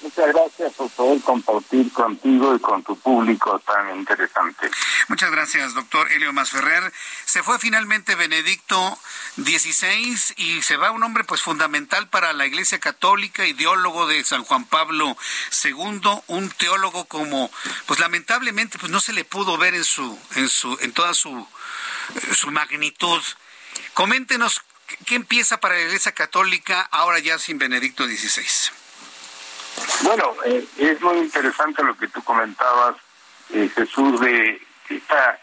Muchas gracias por poder compartir contigo y con tu público tan interesante. Muchas gracias, doctor Helio Masferrer. Se fue finalmente Benedicto XVI y se va un hombre pues fundamental para la Iglesia Católica, ideólogo de San Juan Pablo II, un teólogo como pues lamentablemente pues no se le pudo ver en su en su en toda su su magnitud. Coméntenos qué empieza para la Iglesia Católica ahora ya sin Benedicto XVI. Bueno, eh, es muy interesante lo que tú comentabas, eh, Jesús, de esta,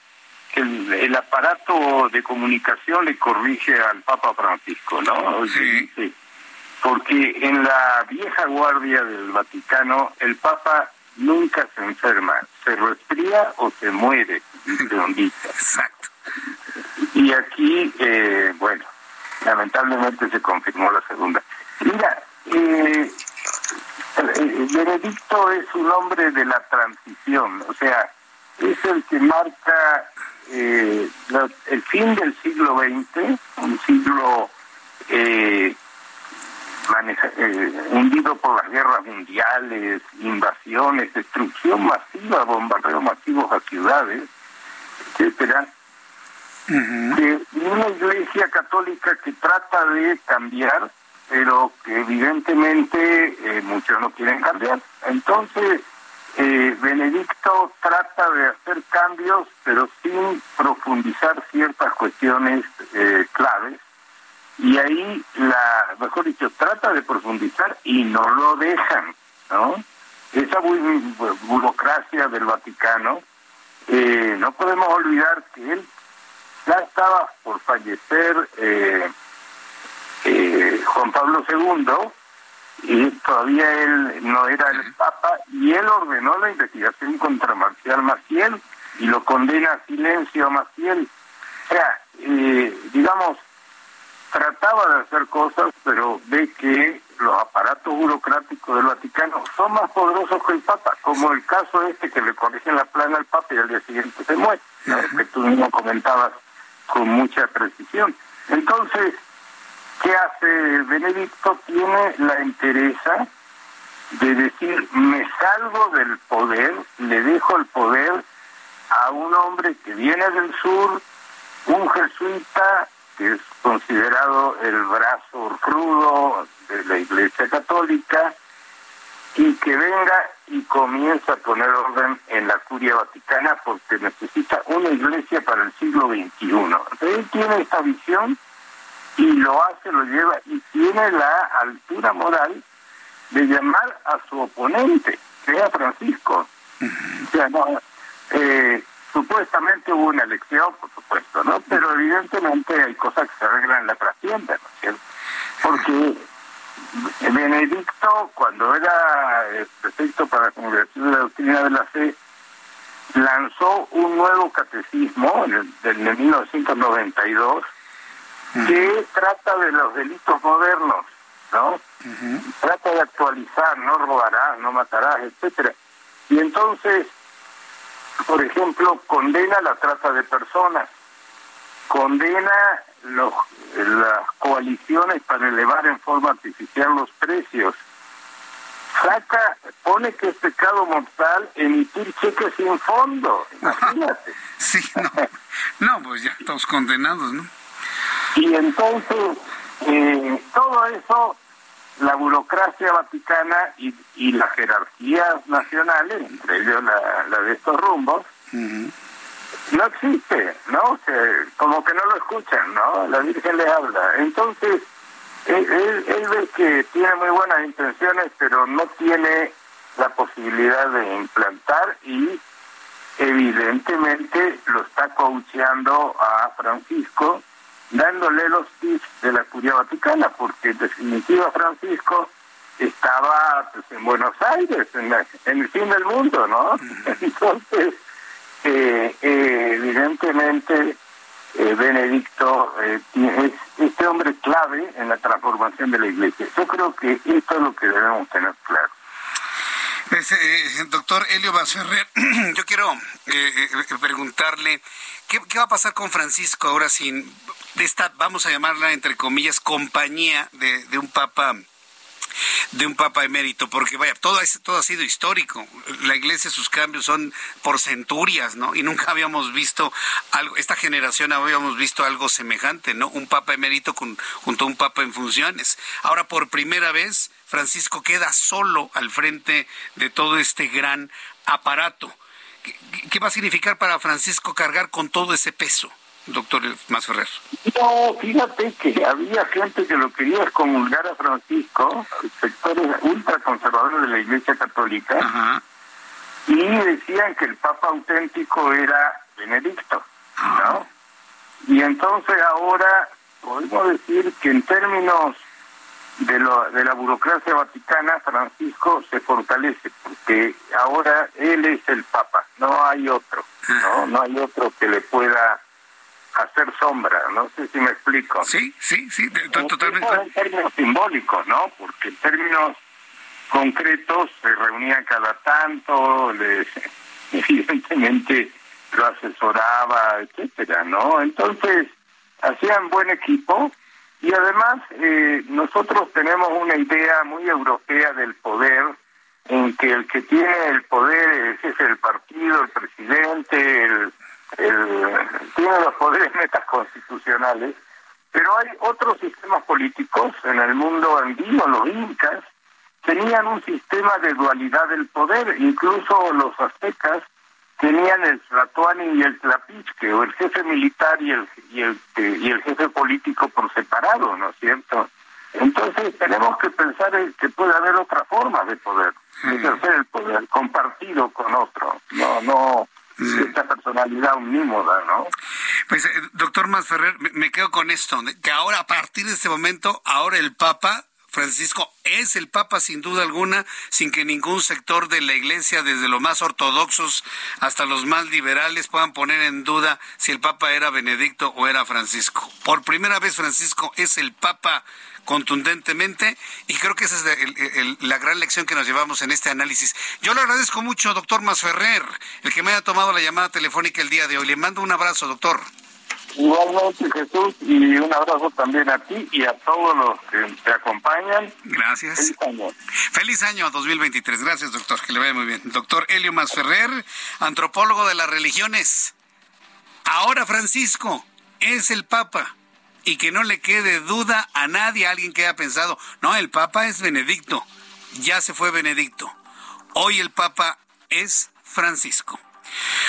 que el, aparato de comunicación le corrige al Papa Francisco, ¿no? Sí. Porque en la vieja guardia del Vaticano, el Papa nunca se enferma, se resfría o se muere, dice Exacto. Y aquí, eh, bueno, lamentablemente se confirmó la segunda. Mira, eh, Benedicto es un hombre de la transición, o sea, es el que marca eh, el fin del siglo XX, un siglo eh, eh, hundido por las guerras mundiales, invasiones, destrucción masiva, bombardeo masivos a ciudades, etcétera. de una iglesia católica que trata de cambiar pero que evidentemente eh, muchos no quieren cambiar. Entonces, eh, Benedicto trata de hacer cambios, pero sin profundizar ciertas cuestiones eh, claves. Y ahí, la, mejor dicho, trata de profundizar y no lo dejan. ¿no? Esa burocracia del Vaticano, eh, no podemos olvidar que él ya estaba por fallecer eh, Juan Pablo II y todavía él no era el Papa y él ordenó la investigación contra Marcial Maciel y lo condena a silencio a Maciel. O sea, eh, digamos, trataba de hacer cosas, pero ve que los aparatos burocráticos del Vaticano son más poderosos que el Papa, como el caso este que le corrigen la plana al Papa y al día siguiente se muere, que tú mismo comentabas con mucha precisión. Entonces, ¿qué hace Benedicto? Tiene la entereza de decir, me salgo del poder, le dejo el poder a un hombre que viene del sur, un jesuita que es considerado el brazo crudo de la Iglesia Católica, y que venga y comienza a poner orden en la curia vaticana porque necesita una iglesia para el siglo XXI. Él tiene esta visión y lo hace, lo lleva y tiene la altura moral de llamar a su oponente, que es Francisco. O sea, no, eh, supuestamente hubo una elección, por supuesto, ¿no? Pero evidentemente hay cosas que se arreglan en la trascienda, ¿no es cierto? Porque Benedicto, cuando era eh, prefecto para la Congregación de la Doctrina de la Fe, lanzó un nuevo catecismo en 1992 que trata de los delitos modernos, ¿no? Trata de actualizar, no robarás, no matarás, etcétera. Y entonces, por ejemplo, condena la trata de personas, condena los, las coaliciones para elevar en forma artificial los precios. Saca, pone que es pecado mortal emitir cheques sin fondo. Imagínate. sí, no, no, pues ya estamos condenados, ¿no? Y entonces, eh, todo eso, la burocracia vaticana y, y las jerarquías nacionales, entre ellos la, la de estos rumbos, no existe, ¿no? como que no lo escuchan, ¿no? La Virgen les habla. Entonces, él, él, ve que tiene muy buenas intenciones, pero no tiene la posibilidad de implantar y evidentemente lo está coacheando a Francisco, dándole los tips de la curia vaticana, porque en definitiva Francisco estaba pues, en Buenos Aires, en, en el fin del mundo, ¿no? Entonces, eh, evidentemente eh, Benedicto eh, es este hombre clave en la transformación de la iglesia. Yo creo que esto es lo que debemos tener claro. Pues, doctor Helio Basferrer, yo quiero preguntarle, ¿qué, ¿qué, va a pasar con Francisco ahora sin de esta, vamos a llamarla entre comillas, compañía de, de un papa de un papa emérito, porque vaya, todo, todo ha sido histórico. La iglesia, sus cambios son por centurias, ¿no? Y nunca habíamos visto algo, esta generación habíamos visto algo semejante, ¿no? Un papa emérito junto a un papa en funciones. Ahora, por primera vez, Francisco queda solo al frente de todo este gran aparato. qué va a significar para Francisco cargar con todo ese peso? Doctor Ferrer? No, fíjate que había gente que lo quería excomulgar a Francisco, sectores ultraconservadores de la Iglesia Católica, y decían que el Papa auténtico era Benedicto, ¿no? Y entonces ahora podemos decir que en términos de, lo, de la burocracia vaticana, Francisco se fortalece, porque ahora él es el Papa, no hay otro, ¿no? No hay otro que le pueda hacer sombra, no sé si me explico. Sí, sí, sí, totalmente. en términos simbólicos, ¿no? Porque en términos concretos se reunían cada tanto, le, evidentemente lo asesoraba, etcétera, ¿no? Entonces, hacían buen equipo y además eh, nosotros tenemos una idea muy europea del poder en que el que tiene el poder es el partido, el presidente, el tiene los poderes metaconstitucionales, pero hay otros sistemas políticos en el mundo andino, los incas, tenían un sistema de dualidad del poder, incluso los aztecas tenían el Tlatoani y el Tlapichque, o el jefe militar y el, y el, y el jefe político por separado, ¿no es cierto? Entonces tenemos que pensar que puede haber otra forma de poder. ejercer el poder compartido con otro, no, no esta personalidad omnímoda, ¿no? Pues, eh, doctor Masferrer, me quedo con esto, que ahora, a partir de este momento, ahora el Papa Francisco es el Papa sin duda alguna, sin que ningún sector de la Iglesia, desde los más ortodoxos hasta los más liberales, puedan poner en duda si el Papa era Benedicto o era Francisco. Por primera vez Francisco es el Papa contundentemente y creo que esa es la gran lección que nos llevamos en este análisis. Yo le agradezco mucho, doctor Masferrer, el que me haya tomado la llamada telefónica el día de hoy. Le mando un abrazo, doctor. Igualmente, Jesús, y un abrazo también a ti y a todos los que te acompañan. Gracias. Feliz año. Feliz año 2023. Gracias, doctor, que le vaya muy bien. Doctor Helio Masferrer, antropólogo de las religiones. Ahora Francisco es el Papa. Y que no le quede duda a nadie, a alguien que haya pensado, no, el Papa es Benedicto. Ya se fue Benedicto. Hoy el Papa es Francisco.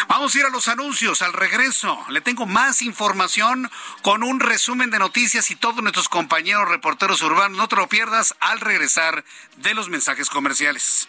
Vamos a ir a los anuncios al regreso. Le tengo más información con un resumen de noticias y todos nuestros compañeros reporteros urbanos. No te lo pierdas al regresar de los mensajes comerciales.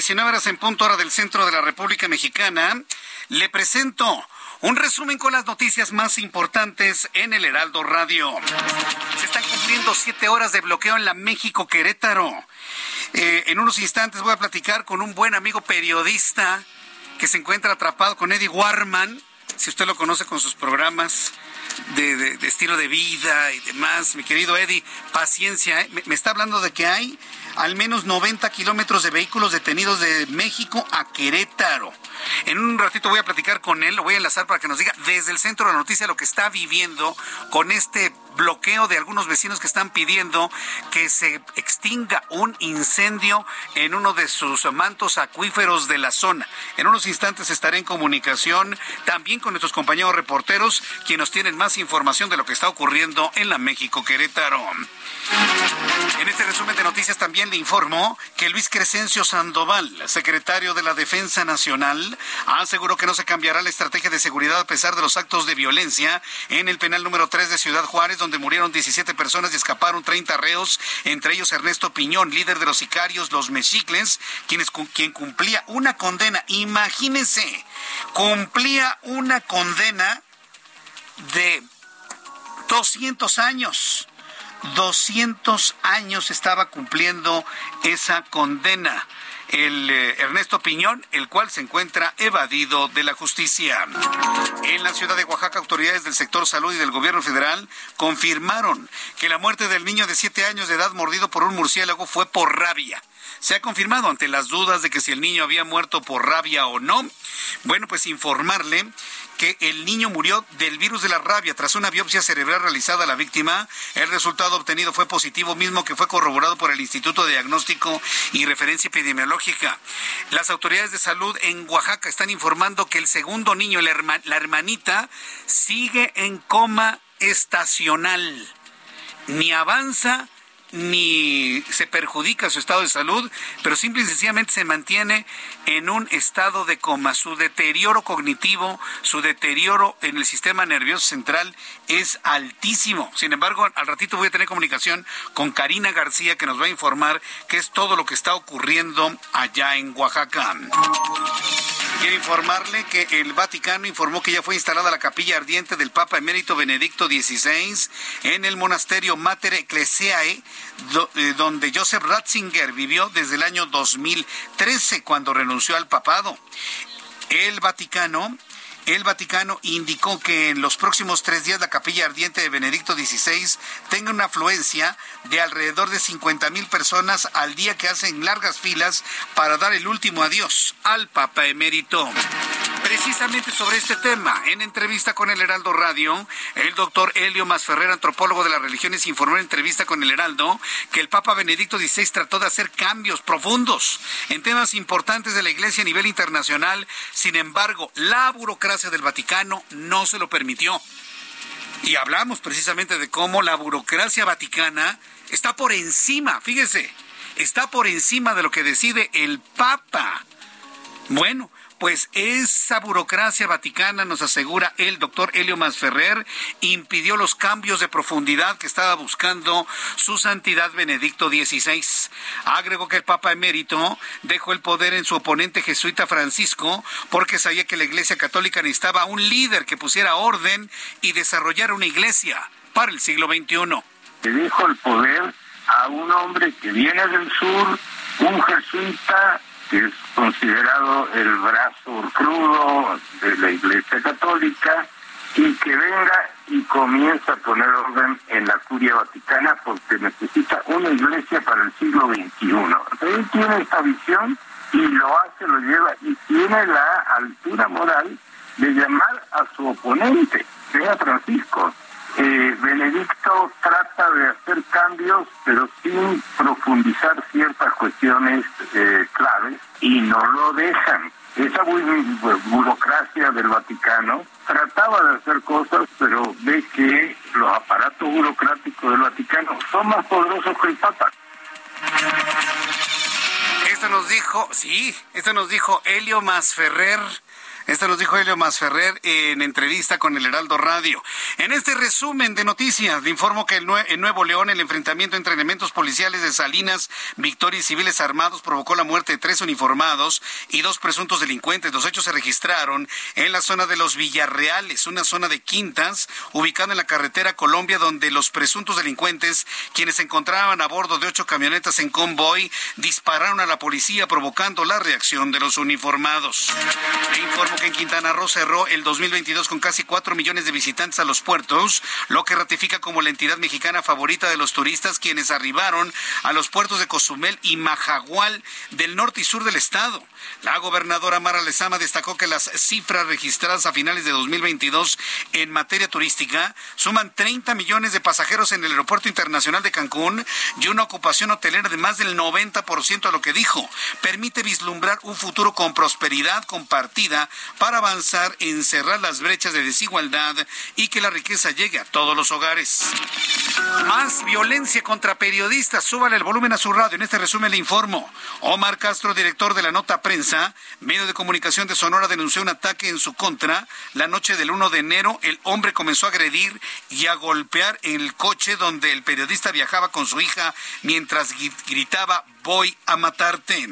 19 horas en punto hora del centro de la República Mexicana, le presento un resumen con las noticias más importantes en el Heraldo Radio. Se están cumpliendo siete horas de bloqueo en la México Querétaro. Eh, en unos instantes voy a platicar con un buen amigo periodista que se encuentra atrapado con Eddie Warman, si usted lo conoce con sus programas de, estilo de vida y demás. Mi querido Eddie, paciencia, ¿eh? me está hablando de que hay al menos 90 kilómetros de vehículos detenidos de México a Querétaro. En un ratito voy a platicar con él, lo voy a enlazar para que nos diga desde el centro de la noticia lo que está viviendo con este bloqueo de algunos vecinos que están pidiendo que se extinga un incendio en uno de sus mantos acuíferos de la zona. En unos instantes estaré en comunicación también con nuestros compañeros reporteros, quienes tienen más información de lo que está ocurriendo en la México Querétaro. En este resumen de noticias también le informo que Luis Crescencio Sandoval, secretario de la Defensa Nacional, aseguró que no se cambiará la estrategia de seguridad a pesar de los actos de violencia en el penal número 3 de Ciudad Juárez, donde murieron 17 personas y escaparon 30 reos, entre ellos Ernesto Piñón, líder de los sicarios, los mexicles, quienes, quien cumplía una condena. Imagínense, cumplía una condena de 200 años 200 años estaba cumpliendo esa condena el eh, Ernesto Piñón, el cual se encuentra evadido de la justicia. En la ciudad de Oaxaca, autoridades del sector salud y del gobierno federal confirmaron que la muerte del niño de 7 años de edad mordido por un murciélago fue por rabia. Se ha confirmado ante las dudas de que si el niño había muerto por rabia o no. Bueno, pues informarle que el niño murió del virus de la rabia tras una biopsia cerebral realizada a la víctima. El resultado obtenido fue positivo, mismo que fue corroborado por el Instituto de Diagnóstico y Referencia Epidemiológica. Las autoridades de salud en Oaxaca están informando que el segundo niño, la hermanita, sigue en coma estacional. Ni avanza ni se perjudica su estado de salud, pero simple y sencillamente se mantiene en un estado de coma. Su deterioro cognitivo, su deterioro en el sistema nervioso central es altísimo. Sin embargo, al ratito voy a tener comunicación con Karina García que nos va a informar qué es todo lo que está ocurriendo allá en Oaxaca. Quiero informarle que el Vaticano informó que ya fue instalada la capilla ardiente del Papa Emérito Benedicto XVI en el monasterio Mater Ecclesiae, eh, donde Joseph Ratzinger vivió desde el año 2013 cuando renunció al papado. El Vaticano el Vaticano indicó que en los próximos tres días la capilla ardiente de Benedicto XVI tenga una afluencia de alrededor de 50 mil personas al día que hacen largas filas para dar el último adiós al Papa emérito. Precisamente sobre este tema, en entrevista con el Heraldo Radio, el doctor Helio Masferrer, antropólogo de las religiones, informó en entrevista con el Heraldo que el Papa Benedicto XVI trató de hacer cambios profundos en temas importantes de la Iglesia a nivel internacional. Sin embargo, la burocracia del Vaticano no se lo permitió. Y hablamos precisamente de cómo la burocracia vaticana está por encima, fíjese, está por encima de lo que decide el Papa. Bueno, pues esa burocracia vaticana, nos asegura el doctor Helio Masferrer, impidió los cambios de profundidad que estaba buscando su santidad Benedicto XVI. Agregó que el Papa emérito dejó el poder en su oponente jesuita Francisco porque sabía que la Iglesia Católica necesitaba un líder que pusiera orden y desarrollara una iglesia para el siglo XXI. Le dijo el poder a un hombre que viene del sur, un jesuita es considerado el brazo crudo de la Iglesia Católica, y que venga y comienza a poner orden en la curia vaticana porque necesita una iglesia para el siglo XXI. Él tiene esta visión y lo hace, lo lleva y tiene la altura moral de llamar a su oponente, sea Francisco, eh, Benedicto trata de hacer cambios, pero sin profundizar ciertas cuestiones eh, claves y no lo dejan. Esa burocracia del Vaticano trataba de hacer cosas, pero ve que los aparatos burocráticos del Vaticano son más poderosos que el Papa. Esto nos dijo, sí, esto nos dijo Helio Masferrer esto nos dijo Helio Masferrer en entrevista con el Heraldo Radio. En este resumen de noticias, le informo que en Nuevo León el enfrentamiento entre elementos policiales de Salinas, Victoria y civiles armados provocó la muerte de tres uniformados y dos presuntos delincuentes. Los hechos se registraron en la zona de los Villarreales, una zona de quintas ubicada en la carretera Colombia, donde los presuntos delincuentes, quienes se encontraban a bordo de ocho camionetas en convoy, dispararon a la policía provocando la reacción de los uniformados. Que en Quintana Roo cerró el 2022 con casi 4 millones de visitantes a los puertos, lo que ratifica como la entidad mexicana favorita de los turistas quienes arribaron a los puertos de Cozumel y Majagual del norte y sur del estado. La gobernadora Mara Lezama destacó que las cifras registradas a finales de 2022 en materia turística suman 30 millones de pasajeros en el aeropuerto internacional de Cancún y una ocupación hotelera de más del 90% a lo que dijo. Permite vislumbrar un futuro con prosperidad compartida para avanzar en cerrar las brechas de desigualdad y que la riqueza llegue a todos los hogares. Más violencia contra periodistas. Súbale el volumen a su radio. En este resumen le informo. Omar Castro, director de la nota prensa, medio de comunicación de Sonora, denunció un ataque en su contra. La noche del 1 de enero, el hombre comenzó a agredir y a golpear en el coche donde el periodista viajaba con su hija mientras gritaba voy a matarte.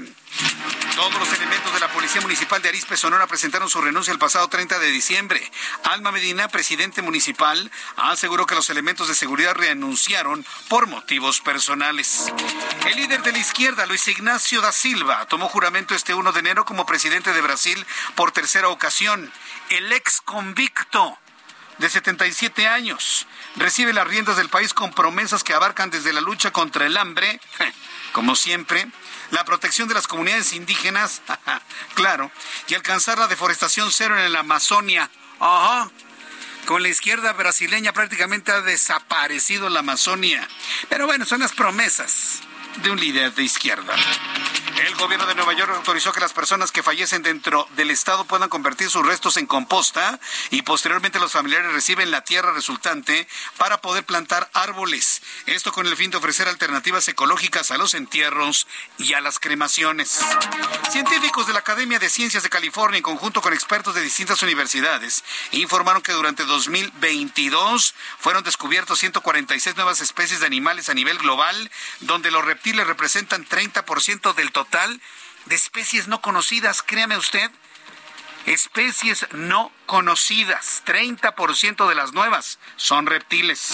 Todos los elementos de la Policía Municipal de Arispe, Sonora, presentaron su renuncia el pasado 30 de diciembre. Alma Medina, presidente municipal, aseguró que los elementos de seguridad renunciaron por motivos personales. El líder de la izquierda, Luis Ignacio da Silva, tomó juramento este 1 de enero como presidente de Brasil por tercera ocasión. El ex convicto de 77 años recibe las riendas del país con promesas que abarcan desde la lucha contra el hambre como siempre, la protección de las comunidades indígenas, claro, y alcanzar la deforestación cero en la Amazonia. Con la izquierda brasileña prácticamente ha desaparecido la Amazonia. Pero bueno, son las promesas de un líder de izquierda. El gobierno de Nueva York autorizó que las personas que fallecen dentro del estado puedan convertir sus restos en composta y posteriormente los familiares reciben la tierra resultante para poder plantar árboles. Esto con el fin de ofrecer alternativas ecológicas a los entierros y a las cremaciones. Científicos de la Academia de Ciencias de California, en conjunto con expertos de distintas universidades, informaron que durante 2022 fueron descubiertos 146 nuevas especies de animales a nivel global, donde los reptiles representan 30% del total de especies no conocidas, créame usted, especies no conocidas. 30% de las nuevas son reptiles.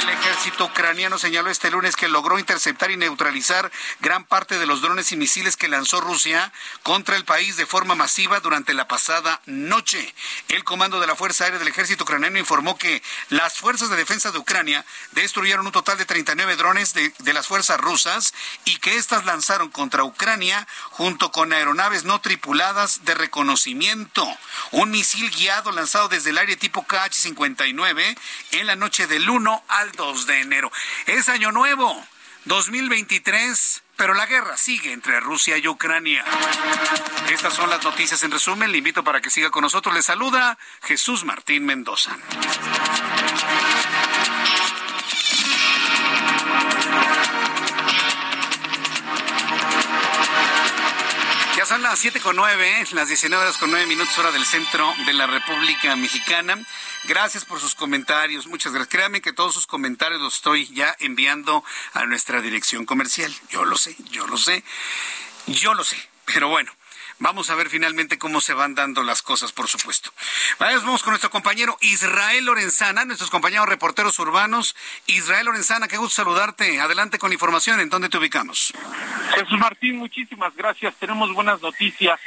El ejército ucraniano señaló este lunes que logró interceptar y neutralizar gran parte de los drones y misiles que lanzó Rusia contra el país de forma masiva durante la pasada noche. El comando de la Fuerza Aérea del Ejército ucraniano informó que las fuerzas de defensa de Ucrania destruyeron un total de 39 drones de, de las fuerzas rusas y que éstas lanzaron contra Ucrania junto con aeronaves no tripuladas de reconocimiento. Un misil guiado lanzado desde el aire tipo KH-59 en la noche del 1 al 2 de enero. Es año nuevo, 2023 pero la guerra sigue entre Rusia y Ucrania. Estas son las noticias en resumen. Le invito para que siga con nosotros. Le saluda Jesús Martín Mendoza. Las siete con nueve, las 19 horas con nueve minutos hora del centro de la República Mexicana. Gracias por sus comentarios, muchas gracias. Créanme que todos sus comentarios los estoy ya enviando a nuestra dirección comercial. Yo lo sé, yo lo sé, yo lo sé. Pero bueno, Vamos a ver finalmente cómo se van dando las cosas, por supuesto. Vamos con nuestro compañero Israel Lorenzana, nuestros compañeros reporteros urbanos. Israel Lorenzana, qué gusto saludarte. Adelante con información. ¿En dónde te ubicamos? Jesús Martín, muchísimas gracias. Tenemos buenas noticias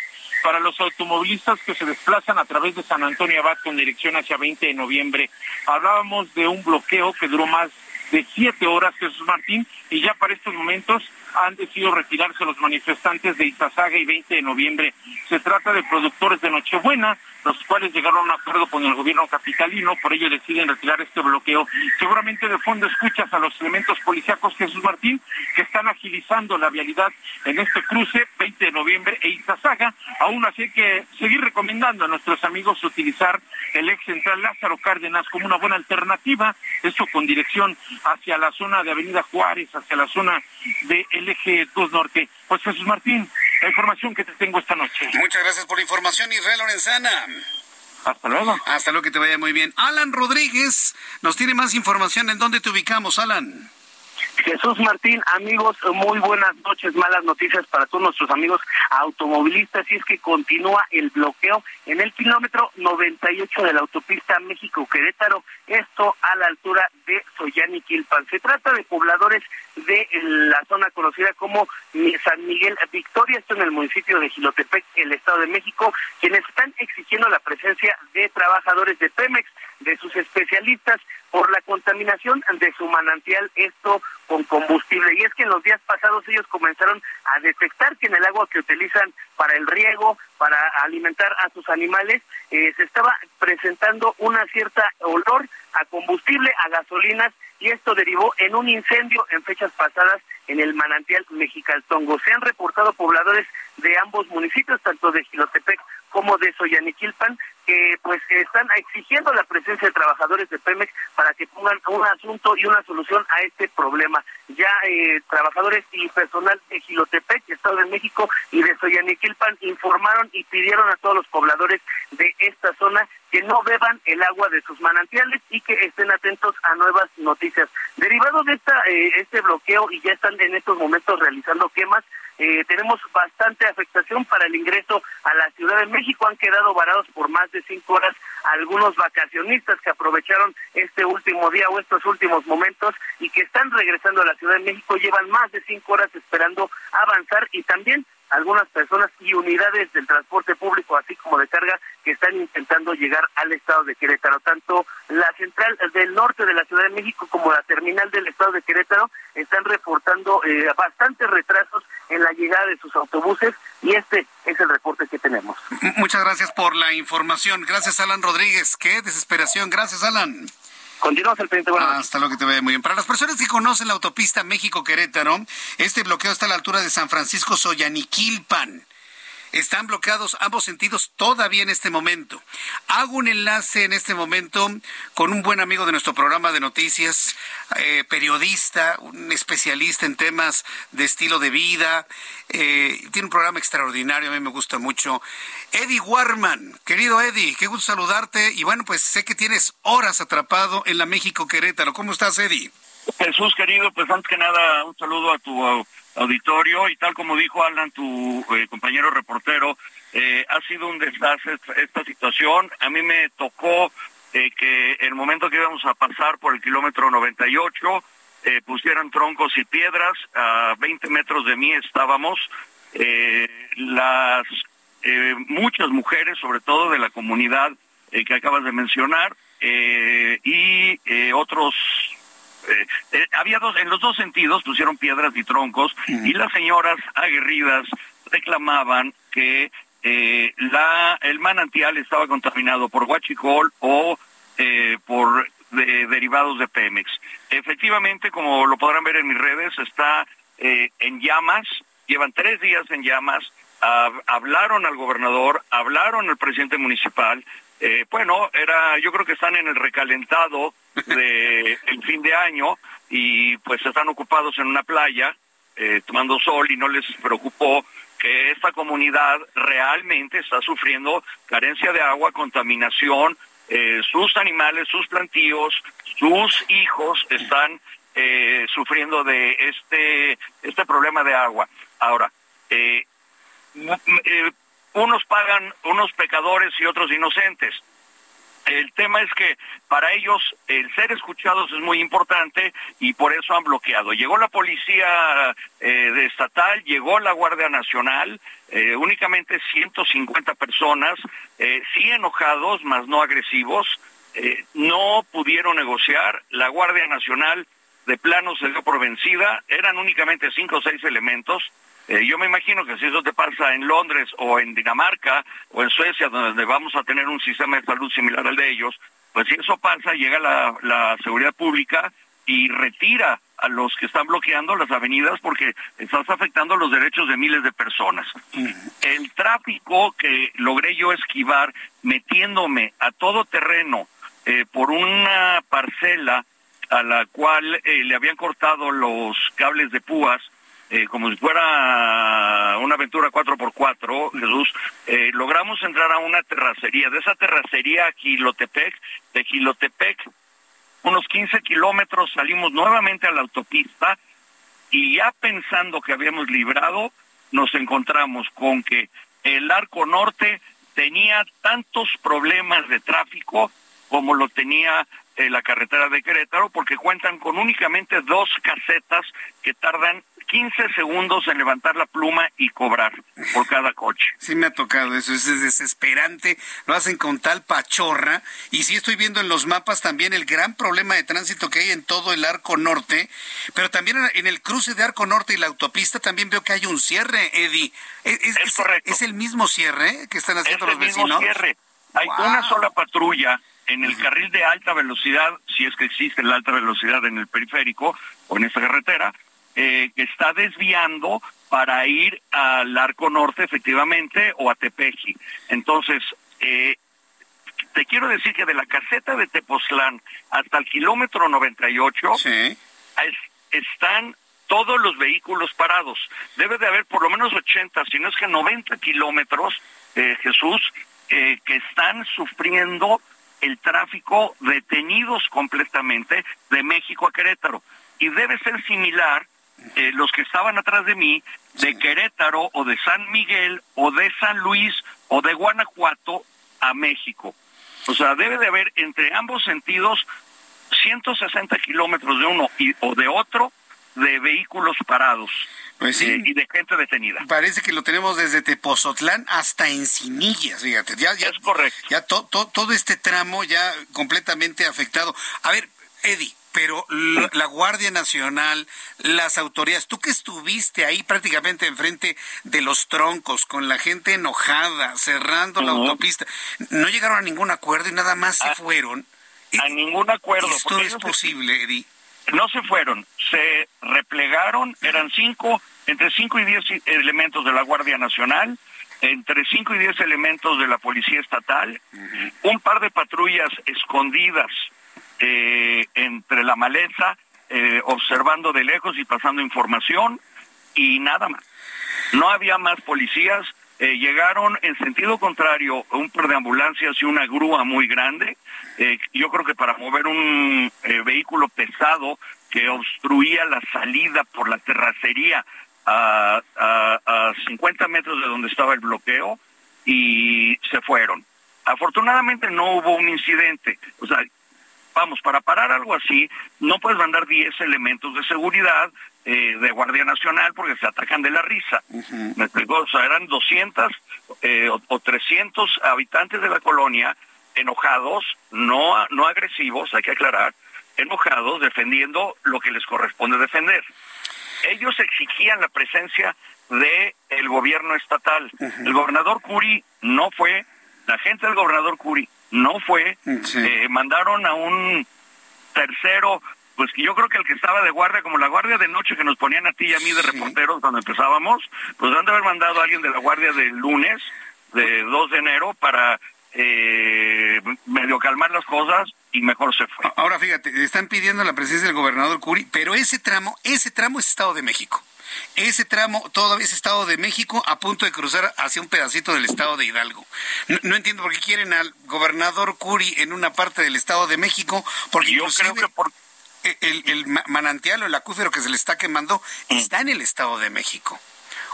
para los automovilistas que se desplazan a través de San Antonio Abad con dirección hacia 20 de noviembre. Hablábamos de un bloqueo que duró más de siete horas, Jesús Martín, y ya para estos momentos han decidido retirarse los manifestantes de Izazaga y 20 de noviembre. Se trata de productores de Nochebuena, los cuales llegaron a un acuerdo con el gobierno capitalino, por ello deciden retirar este bloqueo. Seguramente de fondo escuchas a los elementos policíacos Jesús Martín que están agilizando la vialidad en este cruce 20 de noviembre e Izazaga. Aún así hay que seguir recomendando a nuestros amigos utilizar el ex central Lázaro Cárdenas como una buena alternativa, esto con dirección hacia la zona de Avenida Juárez, hacia la zona de el eje 2 Norte. Pues Jesús Martín, la información que te tengo esta noche. Muchas gracias por la información, Israel Lorenzana. Hasta luego. Hasta luego, que te vaya muy bien. Alan Rodríguez nos tiene más información. ¿En dónde te ubicamos, Alan? Jesús Martín, amigos, muy buenas noches. Malas noticias para todos nuestros amigos automovilistas. Y es que continúa el bloqueo en el kilómetro 98 de la autopista México-Querétaro, esto a la altura de Soyaniquilpan. Se trata de pobladores de la zona conocida como San Miguel Victoria, esto en el municipio de Gilotepec, el Estado de México, quienes están exigiendo la presencia de trabajadores de Pemex, de sus especialistas, por la contaminación de su manantial, esto con combustible. Y es que en los días pasados ellos comenzaron a detectar que en el agua que utilizan para el riego, para alimentar a sus animales, eh, se estaba presentando una cierta olor a combustible, a gasolinas, y esto derivó en un incendio en fechas pasadas en el manantial Mexicaltongo. Se han reportado pobladores de ambos municipios, tanto de Gilotepec como de Soyaniquilpan, que pues están exigiendo la presencia de trabajadores de Pemex para que pongan un asunto y una solución a este problema. Ya eh, trabajadores y personal de Gilotepec, Estado de México y de Soyaniquilpan informaron y pidieron a todos los pobladores de esta zona que no beban el agua de sus manantiales y que estén atentos a nuevas noticias. Derivado de esta eh, este bloqueo y ya están en estos momentos realizando quemas, eh, tenemos bastante afectación para el ingreso a la Ciudad de México. Han quedado varados por más de cinco horas algunos vacacionistas que aprovecharon este último día o estos últimos momentos y que están regresando a la Ciudad de México. Llevan más de cinco horas esperando avanzar y también algunas personas y unidades del transporte público, así como de carga, que están intentando llegar al estado de Querétaro. Tanto la central del norte de la Ciudad de México como la terminal del estado de Querétaro están reportando eh, bastantes retrasos en la llegada de sus autobuses y este es el reporte que tenemos. Muchas gracias por la información. Gracias, Alan Rodríguez. Qué desesperación. Gracias, Alan. Continuamos el pendiente. Bueno, Hasta lo que te vea muy bien. Para las personas que conocen la autopista México-Querétaro, este bloqueo está a la altura de San Francisco Soyaniquilpan. Están bloqueados ambos sentidos todavía en este momento. Hago un enlace en este momento con un buen amigo de nuestro programa de noticias, eh, periodista, un especialista en temas de estilo de vida. Eh, tiene un programa extraordinario, a mí me gusta mucho. Eddie Warman, querido Eddie, qué gusto saludarte. Y bueno, pues sé que tienes horas atrapado en la México Querétaro. ¿Cómo estás, Eddie? Jesús, querido, pues antes que nada, un saludo a tu auditorio y tal como dijo Alan, tu eh, compañero reportero, eh, ha sido un desastre esta situación. A mí me tocó eh, que el momento que íbamos a pasar por el kilómetro 98 pusieran troncos y piedras, a 20 metros de mí estábamos. las muchas mujeres, sobre todo de la comunidad que acabas de mencionar, y otros eh, eh, había dos, en los dos sentidos pusieron piedras y troncos y las señoras aguerridas reclamaban que eh, la el manantial estaba contaminado por huachicol o por derivados de Pemex. Efectivamente, como lo podrán ver en mis redes, está en llamas, llevan tres días en llamas, hablaron al gobernador, hablaron al presidente municipal, eh, bueno, era, yo creo que están en el recalentado de el fin de año y pues están ocupados en una playa eh, tomando sol y no les preocupó que esta comunidad realmente está sufriendo carencia de agua, contaminación, eh, sus animales, sus plantíos, sus hijos están sufriendo de este este problema de agua. Ahora, unos pagan unos pecadores y otros inocentes. El tema es que para ellos el ser escuchados es muy importante y por eso han bloqueado. Llegó la policía eh, estatal, llegó la Guardia Nacional, eh, únicamente 150 personas, eh, sí enojados, más no agresivos, no pudieron negociar. La Guardia Nacional de plano se dio por vencida, eran únicamente cinco o seis elementos eh, yo me imagino que si eso te pasa en Londres o en Dinamarca o en Suecia, donde vamos a tener un sistema de salud similar al de ellos, pues si eso pasa, llega la, la seguridad pública y retira a los que están bloqueando las avenidas porque estás afectando los derechos de miles de personas. El tráfico que logré yo esquivar metiéndome a todo terreno eh, por una parcela a la cual eh, le habían cortado los cables de púas eh, como si fuera una aventura 4x4, Jesús, eh, logramos entrar a una terracería. De esa terracería a Gilotepec, de Gilotepec, unos 15 kilómetros, salimos nuevamente a la autopista y ya pensando que habíamos librado, nos encontramos con que el arco norte tenía tantos problemas de tráfico como lo tenía eh, la carretera de Querétaro, porque cuentan con únicamente dos casetas que tardan 15 segundos en levantar la pluma y cobrar por cada coche. Sí me ha tocado eso, es desesperante, lo hacen con tal pachorra y sí estoy viendo en los mapas también el gran problema de tránsito que hay en todo el arco norte, pero también en el cruce de arco norte y la autopista también veo que hay un cierre, Eddie. Es, correcto. ¿Es el mismo cierre que están haciendo los vecinos? Mismo cierre. Hay una sola patrulla en el carril de alta velocidad, si es que existe la alta velocidad en el periférico o en esa carretera, eh, que está desviando para ir al Arco Norte, efectivamente, o a Tepeji. Entonces, eh, te quiero decir que de la caseta de Tepoztlán hasta el kilómetro 98 sí. están todos los vehículos parados. Debe de haber por lo menos 80, si no es que 90 kilómetros, eh, Jesús, que están sufriendo el tráfico detenidos completamente de México a Querétaro. Y debe ser similar eh, los que estaban atrás de mí, de Querétaro o de San Miguel o de San Luis o de Guanajuato a México. O sea, debe de haber entre ambos sentidos 160 kilómetros de uno y, o de otro de vehículos parados. Pues eh, y de gente detenida. Parece que lo tenemos desde Tepozotlán hasta Encinillas, fíjate. Ya, ya, es correcto. Ya todo este tramo ya completamente afectado. A ver, Eddie, pero la Guardia Nacional, las autoridades, tú que estuviste ahí prácticamente enfrente de los troncos, con la gente enojada, cerrando la autopista, no llegaron a ningún acuerdo y nada más se fueron. a ningún acuerdo. Esto es posible, Eddie. No se fueron, se replegaron, eran cinco, entre cinco y diez elementos de la Guardia Nacional, entre cinco y diez elementos de la Policía Estatal, un par de patrullas escondidas eh, entre la maleza, eh, observando de lejos y pasando información, y nada más. No había más policías, eh, llegaron en sentido contrario un par de ambulancias y una grúa muy grande, eh, yo creo que para mover un eh, vehículo pesado que obstruía la salida por la terracería a, a 50 metros de donde estaba el bloqueo y se fueron. Afortunadamente no hubo un incidente, o sea, vamos, para parar algo así, no puedes mandar 10 elementos de seguridad eh, de Guardia Nacional porque se atacan de la risa. Me explico, o sea, eran 200 eh, o, 300 habitantes de la colonia enojados, no, no agresivos, hay que aclarar, enojados defendiendo lo que les corresponde defender. Ellos exigían la presencia de el gobierno estatal. El gobernador Curi no fue, la gente del gobernador Curi no fue, eh, mandaron a un tercero pues yo creo que el que estaba de guardia, como la guardia de noche que nos ponían a ti y a mí de reporteros cuando empezábamos, pues han de haber mandado a alguien de la guardia del lunes, de 2 de enero, para eh, medio calmar las cosas y mejor se fue. Ahora fíjate, están pidiendo la presencia del gobernador Curi, pero ese tramo, ese tramo es Estado de México. Ese tramo todavía es Estado de México a punto de cruzar hacia un pedacito del Estado de Hidalgo. No, entiendo por qué quieren al gobernador Curi en una parte del Estado de México, porque yo creo que por, el, manantial o el acuífero que se le está quemando mm. está en el Estado de México.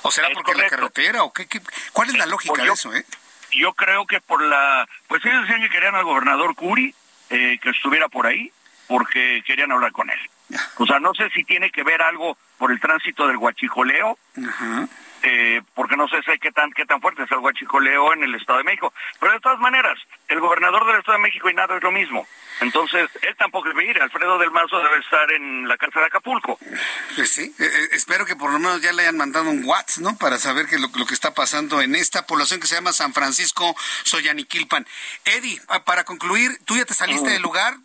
¿O será porque la carretera? o qué, ¿Cuál es la lógica de eso? Eh? Yo creo que por la... Pues ellos decían que querían al gobernador Curi eh, que estuviera por ahí porque querían hablar con él. O sea, no sé si tiene que ver algo por el tránsito del huachijoleo, eh, porque no sé, sé qué tan, qué tan fuerte es el huachicoleo en el Estado de México. Pero de todas maneras, el gobernador del Estado de México y nada es lo mismo. Entonces, él tampoco debe ir. Alfredo del Mazo debe estar en la cárcel de Acapulco. Pues sí, eh, eh, espero que por lo menos ya le hayan mandado un WhatsApp, ¿no? Para saber que lo, que está pasando en esta población que se llama San Francisco Soyaniquilpan. Eddie, para concluir, tú ya te saliste del lugar,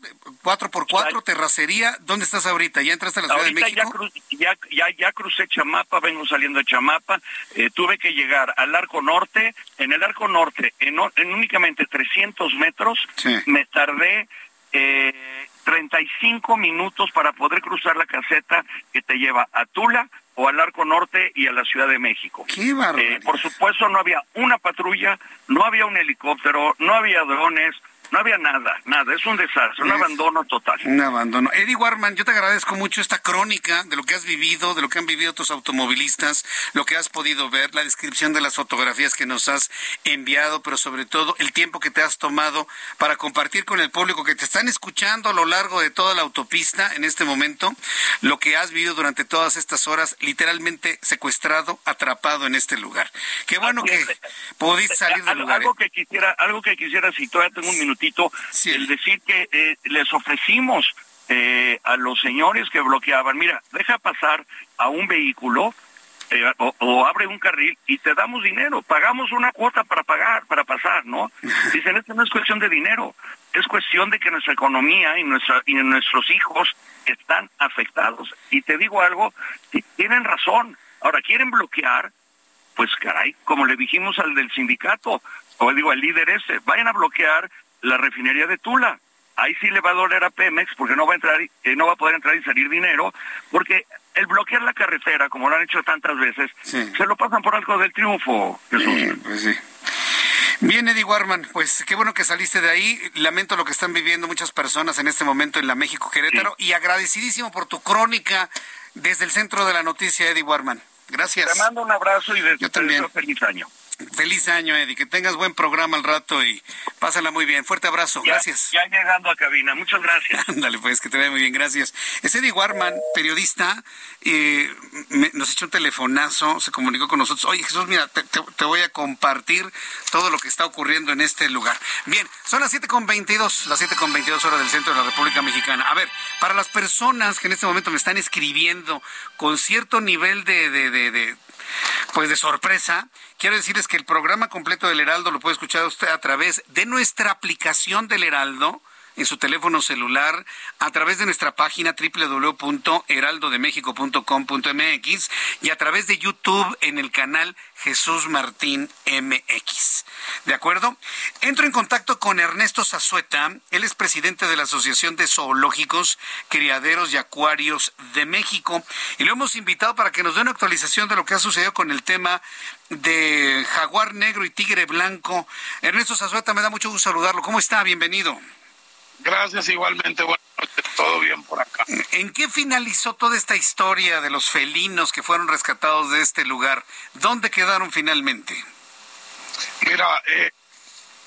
4x4, terracería. ¿Dónde estás ahorita? ¿Ya entraste a la Ciudad de México? Ya, ya, ya, crucé Chamapa, vengo saliendo de Chamapa. Eh, tuve que llegar al Arco Norte. En el Arco Norte, en, únicamente 300 metros, me tardé eh, 35 minutos para poder cruzar la caseta que te lleva a Tula o al Arco Norte y a la Ciudad de México. Eh, por supuesto, no había una patrulla, no había un helicóptero, no había drones, no había nada, nada, es un desastre, un abandono total. Un abandono. Eddie Warman, yo te agradezco mucho esta crónica de lo que has vivido, de lo que han vivido tus automovilistas, lo que has podido ver, la descripción de las fotografías que nos has enviado, pero sobre todo el tiempo que te has tomado para compartir con el público que te están escuchando a lo largo de toda la autopista en este momento, lo que has vivido durante todas estas horas, literalmente secuestrado, atrapado en este lugar. Qué bueno que pudiste salir del lugar. Algo ¿eh? que quisiera, algo que quisiera, si todavía tengo un minuto el decir que eh, les ofrecimos eh, a los señores que bloqueaban, mira, deja pasar a un vehículo eh, o, abre un carril y te damos dinero, pagamos una cuota para pagar, para pasar, ¿no? Dicen, esto no es cuestión de dinero, es cuestión de que nuestra economía y, nuestra, y nuestros hijos están afectados. Y te digo algo, tienen razón. Ahora, quieren bloquear, pues caray, como le dijimos al del sindicato, o digo al líder ese, vayan a bloquear la refinería de Tula. Ahí sí le va a doler a Pemex porque no va a entrar, eh, no va a poder entrar y salir dinero, porque el bloquear la carretera, como lo han hecho tantas veces, se lo pasan por algo del triunfo, Jesús. pues sí. Bien, Eddie Warman, pues qué bueno que saliste de ahí. Lamento lo que están viviendo muchas personas en este momento en la México Querétaro y agradecidísimo por tu crónica desde el centro de la noticia, Eddie Warman. Gracias. Te mando un abrazo y Yo también. feliz año. Feliz año, Eddie. Que tengas buen programa al rato y pásala muy bien. Fuerte abrazo. gracias. Ya llegando a cabina. Muchas gracias. Ándale, pues, que te vaya muy bien. Gracias. Es Eddie Warman, periodista. Eh, nos echó un telefonazo, se comunicó con nosotros. Oye, Jesús, mira, te, voy a compartir todo lo que está ocurriendo en este lugar. Bien, son las 7.22, las 7.22 horas del centro de la República Mexicana. A ver, para las personas que en este momento me están escribiendo con cierto nivel de, de, de pues de sorpresa, quiero decirles que el programa completo del Heraldo lo puede escuchar usted a través de nuestra aplicación del Heraldo en su teléfono celular a través de nuestra página www.heraldodemexico.com.mx y a través de YouTube en el canal Jesús Martín MX. ¿De acuerdo? Entro en contacto con Ernesto Zazueta, él es presidente de la Asociación de Zoológicos, Criaderos y Acuarios de México, y lo hemos invitado para que nos dé una actualización de lo que ha sucedido con el tema de jaguar negro y tigre blanco. Ernesto Zazueta, me da mucho gusto saludarlo. ¿Cómo está? Bienvenido. Gracias igualmente. Bueno, todo bien por acá. ¿En qué finalizó toda esta historia de los felinos que fueron rescatados de este lugar? ¿Dónde quedaron finalmente? Mira, eh,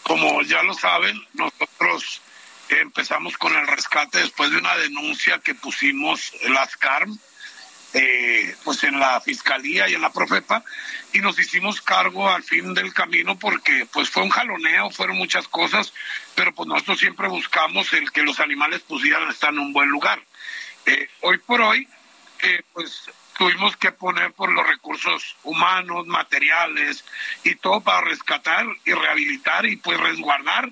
como ya lo saben, nosotros empezamos con el rescate después de una denuncia que pusimos las CARM eh, pues en la fiscalía y en la profepa y nos hicimos cargo al fin del camino porque pues fue un jaloneo, fueron muchas cosas, pero pues nosotros siempre buscamos el que los animales pudieran estar en un buen lugar. Eh, hoy por hoy, eh, pues tuvimos que poner por los recursos humanos, materiales y todo para rescatar y rehabilitar y pues resguardar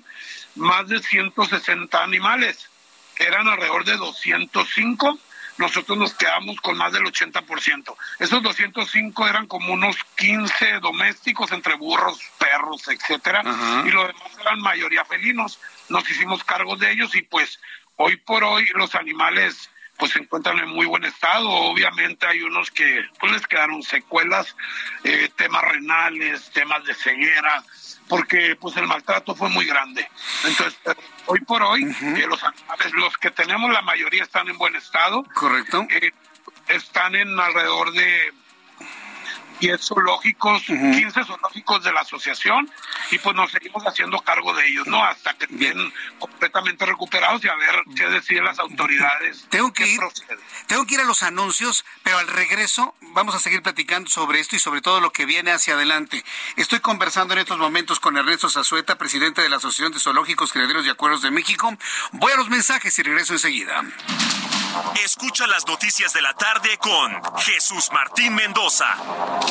más de 160 animales. Eran alrededor de 205 nosotros nos quedamos con más del 80%. Esos 205 eran como unos 15 domésticos entre burros, perros, etcétera, y los demás eran mayoría felinos. Nos hicimos cargo de ellos y pues hoy por hoy los animales pues se encuentran en muy buen estado. Obviamente hay unos que pues les quedaron secuelas, eh, temas renales, temas de ceguera, porque pues el maltrato fue muy grande. Entonces, hoy por hoy, eh, los animales, los que tenemos, la mayoría están en buen estado. Correcto. Eh, están en alrededor de 10 zoológicos, 15 zoológicos de la asociación y pues nos seguimos haciendo cargo de ellos, ¿no? Hasta que estén completamente recuperados y a ver qué deciden las autoridades. Tengo que ir, tengo que ir a los anuncios, pero al regreso vamos a seguir platicando sobre esto y sobre todo lo que viene hacia adelante. Estoy conversando en estos momentos con Ernesto Zazueta, presidente de la Asociación de Zoológicos, Criaderos y Acuerdos de México. Voy a los mensajes y regreso enseguida. Escucha las noticias de la tarde con Jesús Martín Mendoza.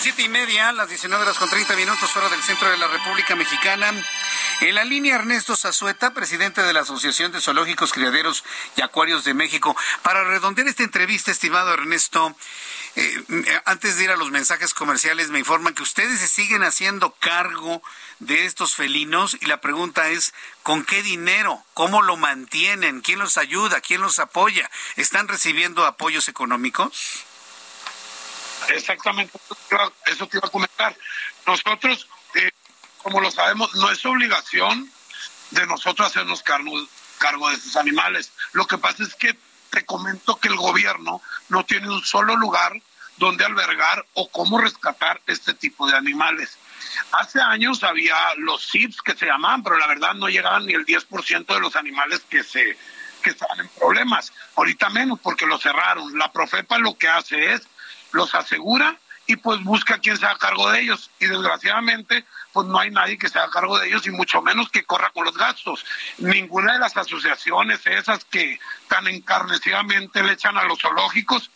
Siete y media, las 19 horas con 30 minutos, hora del centro de la República Mexicana. En la línea Ernesto Zazueta, presidente de la Asociación de Zoológicos, Criaderos y Acuarios de México. Para redondear esta entrevista, estimado Ernesto, eh, antes de ir a los mensajes comerciales, me informan que ustedes se siguen haciendo cargo de estos felinos y la pregunta es, ¿con qué dinero? ¿Cómo lo mantienen? ¿Quién los ayuda? ¿Quién los apoya? ¿Están recibiendo apoyos económicos? Exactamente, eso te iba a comentar. Nosotros, eh, como lo sabemos, no es obligación de nosotros hacernos cargo, cargo de estos animales. Lo que pasa es que te comento que el gobierno no tiene un solo lugar donde albergar o cómo rescatar este tipo de animales. Hace años había los SIPs que se llamaban, pero la verdad no llegaban ni el 10% de los animales que se que estaban en problemas. Ahorita menos porque lo cerraron. La Profepa lo que hace es los asegura y pues busca quien se haga cargo de ellos. Y desgraciadamente, pues no hay nadie que se haga cargo de ellos y mucho menos que corra con los gastos. Ninguna de las asociaciones esas que tan encarnecidamente le echan a los zoológicos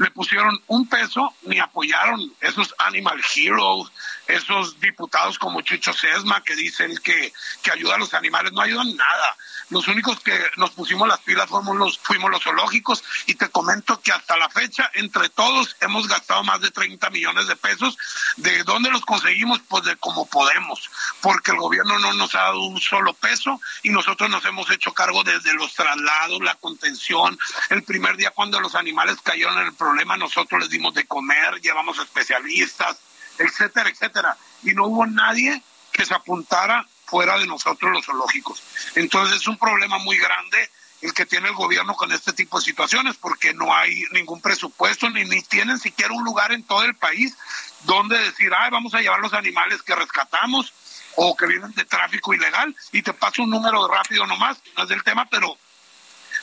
le pusieron un peso ni apoyaron esos Animal Heroes, esos diputados como Chucho Sesma que dicen que, que ayuda a los animales, no ayudan nada. Los únicos que nos pusimos las pilas fuimos los, fuimos los zoológicos y te comento que hasta la fecha, entre todos, hemos gastado más de 30 millones de pesos. ¿De dónde los conseguimos? Pues de como podemos, porque el gobierno no nos ha dado un solo peso y nosotros nos hemos hecho cargo desde los traslados, la contención. El primer día cuando los animales cayeron en el problema, nosotros les dimos de comer, llevamos especialistas, etcétera, etcétera. Y no hubo nadie que se apuntara fuera de nosotros los zoológicos. Entonces es un problema muy grande el que tiene el gobierno con este tipo de situaciones, porque no hay ningún presupuesto, ni, ni tienen siquiera un lugar en todo el país donde decir, ay, vamos a llevar los animales que rescatamos o que vienen de tráfico ilegal, y te paso un número rápido nomás, no es del tema, pero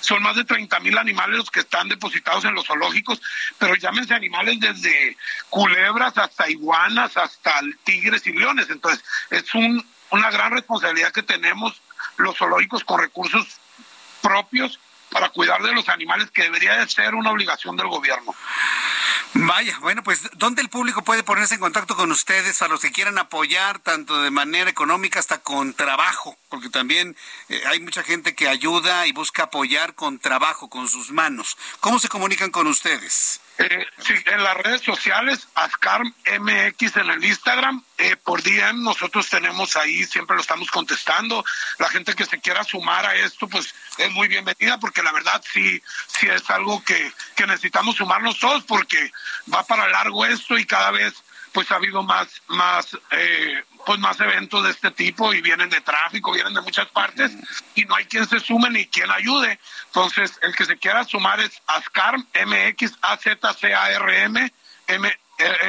son más de 30 mil animales los que están depositados en los zoológicos, pero llámense animales desde culebras hasta iguanas, hasta tigres y leones. Entonces, es un, una gran responsabilidad que tenemos los zoológicos con recursos propios para cuidar de los animales, que debería de ser una obligación del gobierno. Vaya, bueno, pues ¿dónde el público puede ponerse en contacto con ustedes a los que quieran apoyar, tanto de manera económica hasta con trabajo? Porque también eh, hay mucha gente que ayuda y busca apoyar con trabajo, con sus manos. ¿Cómo se comunican con ustedes? Eh, sí, en las redes sociales, Ascar MX en el Instagram, eh, por día nosotros tenemos ahí, siempre lo estamos contestando. La gente que se quiera sumar a esto, pues es muy bienvenida, porque la verdad sí, sí es algo que, que necesitamos sumarnos todos, porque va para largo esto y cada vez pues ha habido más, más, eh, pues más eventos de este tipo y vienen de tráfico, vienen de muchas partes y no hay quien se sume ni quien ayude. Entonces, el que se quiera sumar es ASCARM, MX, AZCARM, M,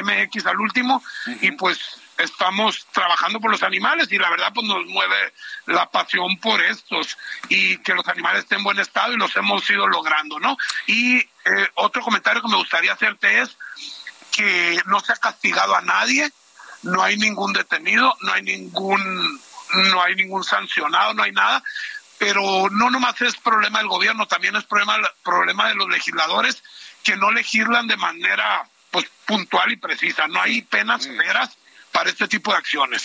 MX al último y pues estamos trabajando por los animales y la verdad pues nos mueve la pasión por estos y que los animales estén en buen estado y los hemos ido logrando, ¿no? Y eh, otro comentario que me gustaría hacerte es que no se ha castigado a nadie, no hay ningún detenido, no hay ningún, no hay ningún sancionado, no hay nada, pero no nomás es problema del gobierno, también es problema, problema de los legisladores que no legislan de manera pues puntual y precisa, no hay penas severas para este tipo de acciones.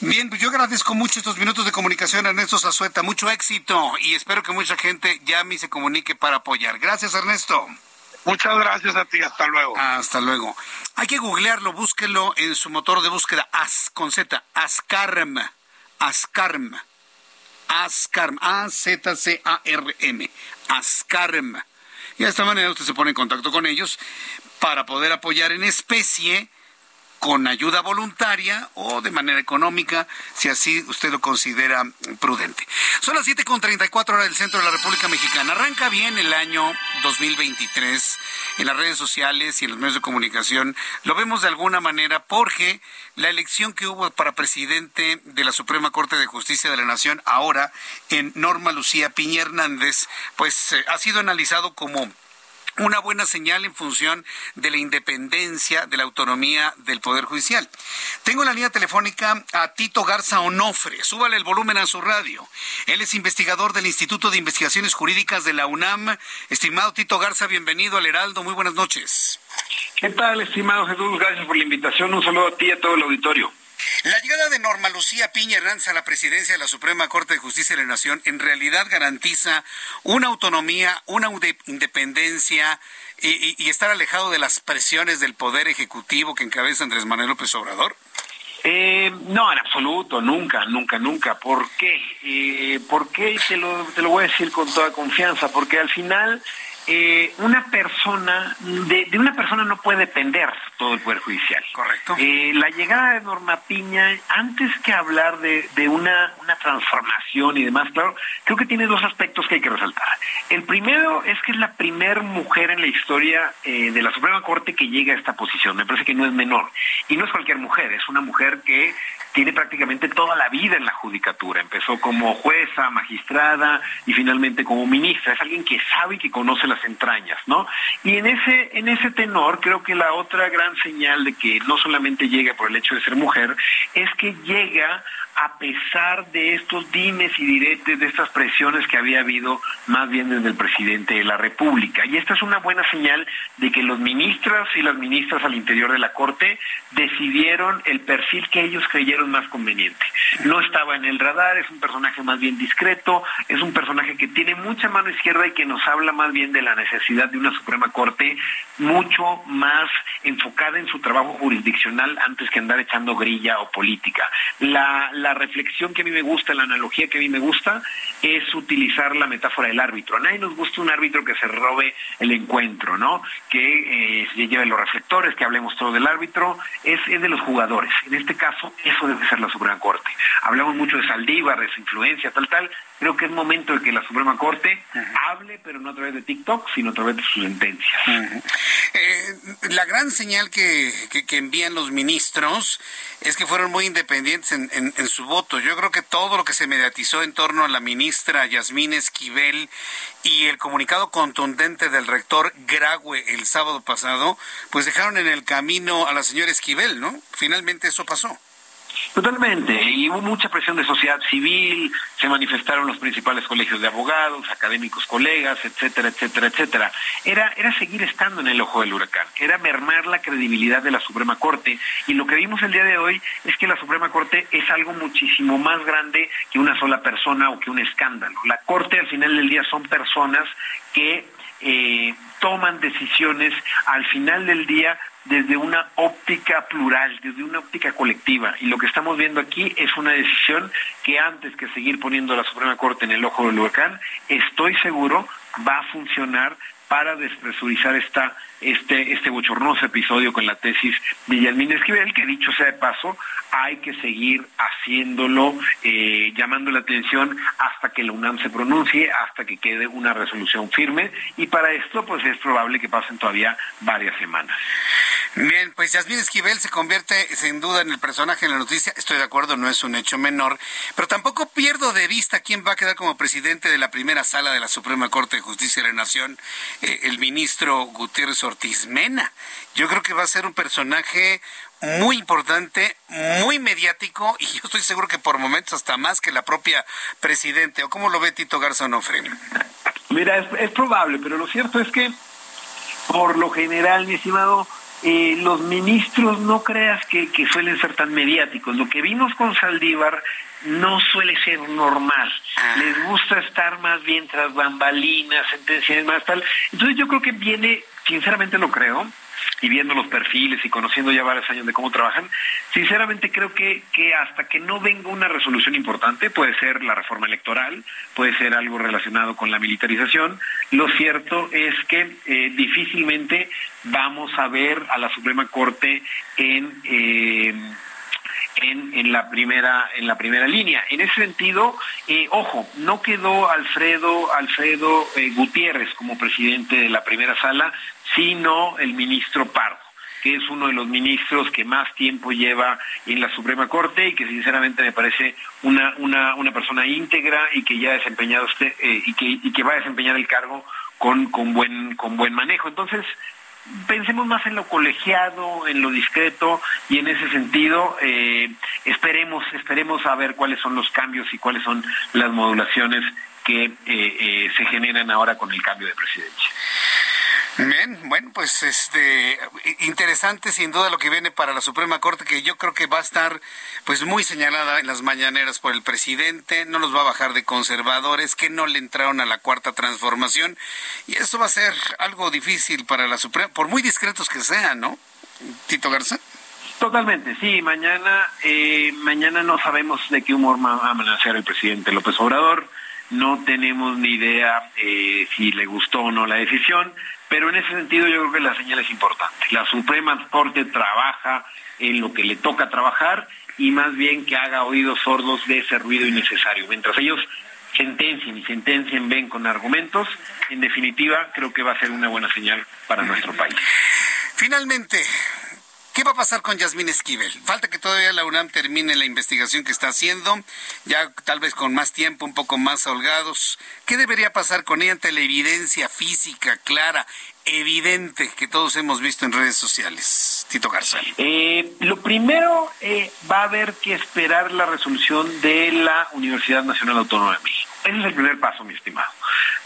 Bien, pues yo agradezco mucho estos minutos de comunicación, Ernesto Zazueta. Mucho éxito y espero que mucha gente llame y se comunique para apoyar. Gracias, Ernesto. Muchas gracias a ti, hasta luego. Hasta luego. Hay que googlearlo, búsquelo en su motor de búsqueda, as, con Z, Ascarm, Ascarm, Ascarm, A-Z-C-A-R-M, Ascarm. Y de esta manera usted se pone en contacto con ellos para poder apoyar en especie con ayuda voluntaria o de manera económica, si así usted lo considera prudente. Son las 7.34 horas del centro de la República Mexicana. Arranca bien el año 2023 en las redes sociales y en los medios de comunicación. Lo vemos de alguna manera porque la elección que hubo para presidente de la Suprema Corte de Justicia de la Nación ahora en Norma Lucía Piña Hernández, pues eh, ha sido analizado como una buena señal en función de la independencia, de la autonomía del Poder Judicial. Tengo la línea telefónica a Tito Garza Onofre. Súbale el volumen a su radio. Él es investigador del Instituto de Investigaciones Jurídicas de la UNAM. Estimado Tito Garza, bienvenido al Heraldo. Muy buenas noches. ¿Qué tal, estimado Jesús? Gracias por la invitación. Un saludo a ti y a todo el auditorio. La llegada de Norma Lucía Piña Hernández a la presidencia de la Suprema Corte de Justicia de la Nación en realidad garantiza una autonomía, una independencia y, estar alejado de las presiones del Poder Ejecutivo que encabeza Andrés Manuel López Obrador. Eh, no, en absoluto, nunca, nunca, nunca. ¿Por qué? Eh, ¿Por qué? Te lo, te lo voy a decir con toda confianza, porque al final eh, una persona, de, de, una persona no puede depender todo el Poder Judicial. Correcto. Eh, la llegada de Norma Piña, antes que hablar de, de una, una, transformación y demás, claro, creo que tiene dos aspectos que hay que resaltar. El primero es que es la primer mujer en la historia eh, de la Suprema Corte que llega a esta posición. Me parece que no es menor. Y no es cualquier mujer, es una mujer que tiene prácticamente toda la vida en la judicatura. Empezó como jueza, magistrada y finalmente como ministra. Es alguien que sabe y que conoce las entrañas, ¿no? Y en ese, en ese tenor, creo que la otra gran señal de que no solamente llega por el hecho de ser mujer, es que llega a pesar de estos dimes y diretes, de estas presiones que había habido más bien desde el presidente de la República. Y esta es una buena señal de que los ministros y las ministras al interior de la Corte decidieron el perfil que ellos creyeron más conveniente. No estaba en el radar, es un personaje más bien discreto, es un personaje que tiene mucha mano izquierda y que nos habla más bien de la necesidad de una Suprema Corte mucho más enfocada en su trabajo jurisdiccional antes que andar echando grilla o política. La, la reflexión que a mí me gusta, la analogía que a mí me gusta, es utilizar la metáfora del árbitro. A nadie nos gusta un árbitro que se robe el encuentro, ¿no? Que eh, se lleve los reflectores, que hablemos todo del árbitro, es, es de los jugadores. En este caso, eso debe ser la Suprema Corte. Hablamos mucho de Saldívar, de su influencia, tal, tal, creo que es momento de que la Suprema Corte hable, pero no a través de TikTok, sino a través de sus sentencias. Eh, la gran señal que, que, envían los ministros es que fueron muy independientes en, en, su voto. Yo creo que todo lo que se mediatizó en torno a la ministra Yasmín Esquivel y el comunicado contundente del rector Graue el sábado pasado, pues dejaron en el camino a la señora Esquivel, ¿no? Finalmente eso pasó. Totalmente, y hubo mucha presión de sociedad civil, se manifestaron los principales colegios de abogados, académicos colegas, etcétera, etcétera, etcétera. Era, era seguir estando en el ojo del huracán, era mermar la credibilidad de la Suprema Corte, y lo que vimos el día de hoy es que la Suprema Corte es algo muchísimo más grande que una sola persona o que un escándalo. La Corte al final del día son personas que eh, toman decisiones al final del día desde una óptica plural, desde una óptica colectiva. Y lo que estamos viendo aquí es una decisión que antes que seguir poniendo la Suprema Corte en el ojo del huracán, estoy seguro va a funcionar para despresurizar esta, este, este bochornoso episodio con la tesis Yalmín Esquivel, que dicho sea de paso, hay que seguir haciéndolo, eh, llamando la atención hasta que la UNAM se pronuncie, hasta que quede una resolución firme, y para esto pues es probable que pasen todavía varias semanas. Bien, pues Yasmín Esquivel se convierte sin duda en el personaje en la noticia. Estoy de acuerdo, no es un hecho menor, pero tampoco pierdo de vista quién va a quedar como presidente de la primera sala de la Suprema Corte de Justicia de la Nación, eh, el ministro Gutiérrez Ortiz Mena. Yo creo que va a ser un personaje muy importante, muy mediático y yo estoy seguro que por momentos hasta más que la propia presidente. ¿O cómo lo ve Tito Garza Onofre? Mira, es probable, pero lo cierto es que por lo general, mi estimado, eh, los ministros no creas que, suelen ser tan mediáticos. Lo que vimos con Saldívar no suele ser normal. Ah. Les gusta estar más bien tras bambalinas, sentencias más tal. Entonces yo creo que viene, sinceramente lo creo, y viendo los perfiles y conociendo ya varios años de cómo trabajan, sinceramente creo que, que hasta que no venga una resolución importante, puede ser la reforma electoral, puede ser algo relacionado con la militarización, lo cierto es que eh, difícilmente vamos a ver a la Suprema Corte en... Eh, en, en, la primera en la primera línea. En ese sentido, eh, ojo, no quedó Alfredo Alfredo Gutiérrez como presidente de la primera sala, sino el ministro Pardo que es uno de los ministros que más tiempo lleva en la Suprema Corte y que sinceramente me parece una, una, una persona íntegra y que ya ha desempeñado usted eh, y, que, y que va a desempeñar el cargo con, con, buen, con buen manejo. Entonces, pensemos más en lo colegiado, en lo discreto y en ese sentido eh, esperemos esperemos a ver cuáles son los cambios y cuáles son las modulaciones que eh, se generan ahora con el cambio de presidencia. Bien, bueno, pues este interesante sin duda lo que viene para la Suprema Corte que yo creo que va a estar pues muy señalada en las mañaneras por el presidente, no los va a bajar de conservadores que no le entraron a la cuarta transformación y eso va a ser algo difícil para la Suprema, por muy discretos que sean, ¿no? Tito Garza. Totalmente, sí, mañana eh, mañana no sabemos de qué humor va a amanecer el presidente López Obrador no tenemos ni idea eh, si le gustó o no la decisión, pero en ese sentido yo creo que la señal es importante. La Suprema Corte trabaja en lo que le toca trabajar y más bien que haga oídos sordos de ese ruido innecesario. Mientras ellos sentencien y sentencien ven con argumentos, en definitiva creo que va a ser una buena señal para nuestro país. Finalmente, ¿Qué va a pasar con Yasmín Esquivel? Falta que todavía la UNAM termine la investigación que está haciendo, ya tal vez con más tiempo, un poco más holgados. ¿Qué debería pasar con ella ante la evidencia física, clara, evidente que todos hemos visto en redes sociales? Tito Garza. Eh, lo primero, eh, va a haber que esperar la resolución de la Universidad Nacional Autónoma de México. Ese es el primer paso, mi estimado.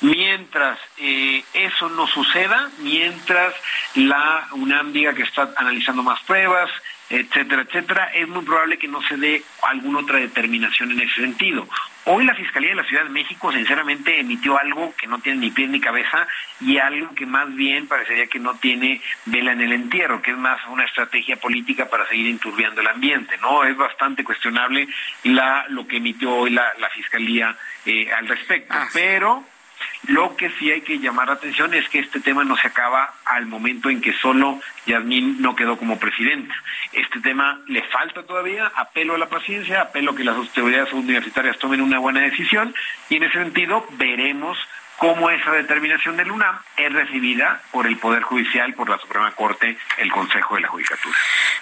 Mientras eh, eso no suceda, mientras la UNAM diga que está analizando más pruebas, etcétera, etcétera, es muy probable que no se dé alguna otra determinación en ese sentido. Hoy la Fiscalía de la Ciudad de México sinceramente emitió algo que no tiene ni pie ni cabeza y algo que más bien parecería que no tiene vela en el entierro, que es más una estrategia política para seguir enturbiando el ambiente, ¿no? Es bastante cuestionable lo que emitió hoy la, Fiscalía eh, al respecto, ah, pero lo que sí hay que llamar la atención es que este tema no se acaba al momento en que solo Yasmín no quedó como presidenta. Este tema le falta todavía, apelo a la paciencia, apelo a que las autoridades universitarias tomen una buena decisión y en ese sentido veremos cómo esa determinación del UNAM es recibida por el Poder Judicial, por la Suprema Corte, el Consejo de la Judicatura.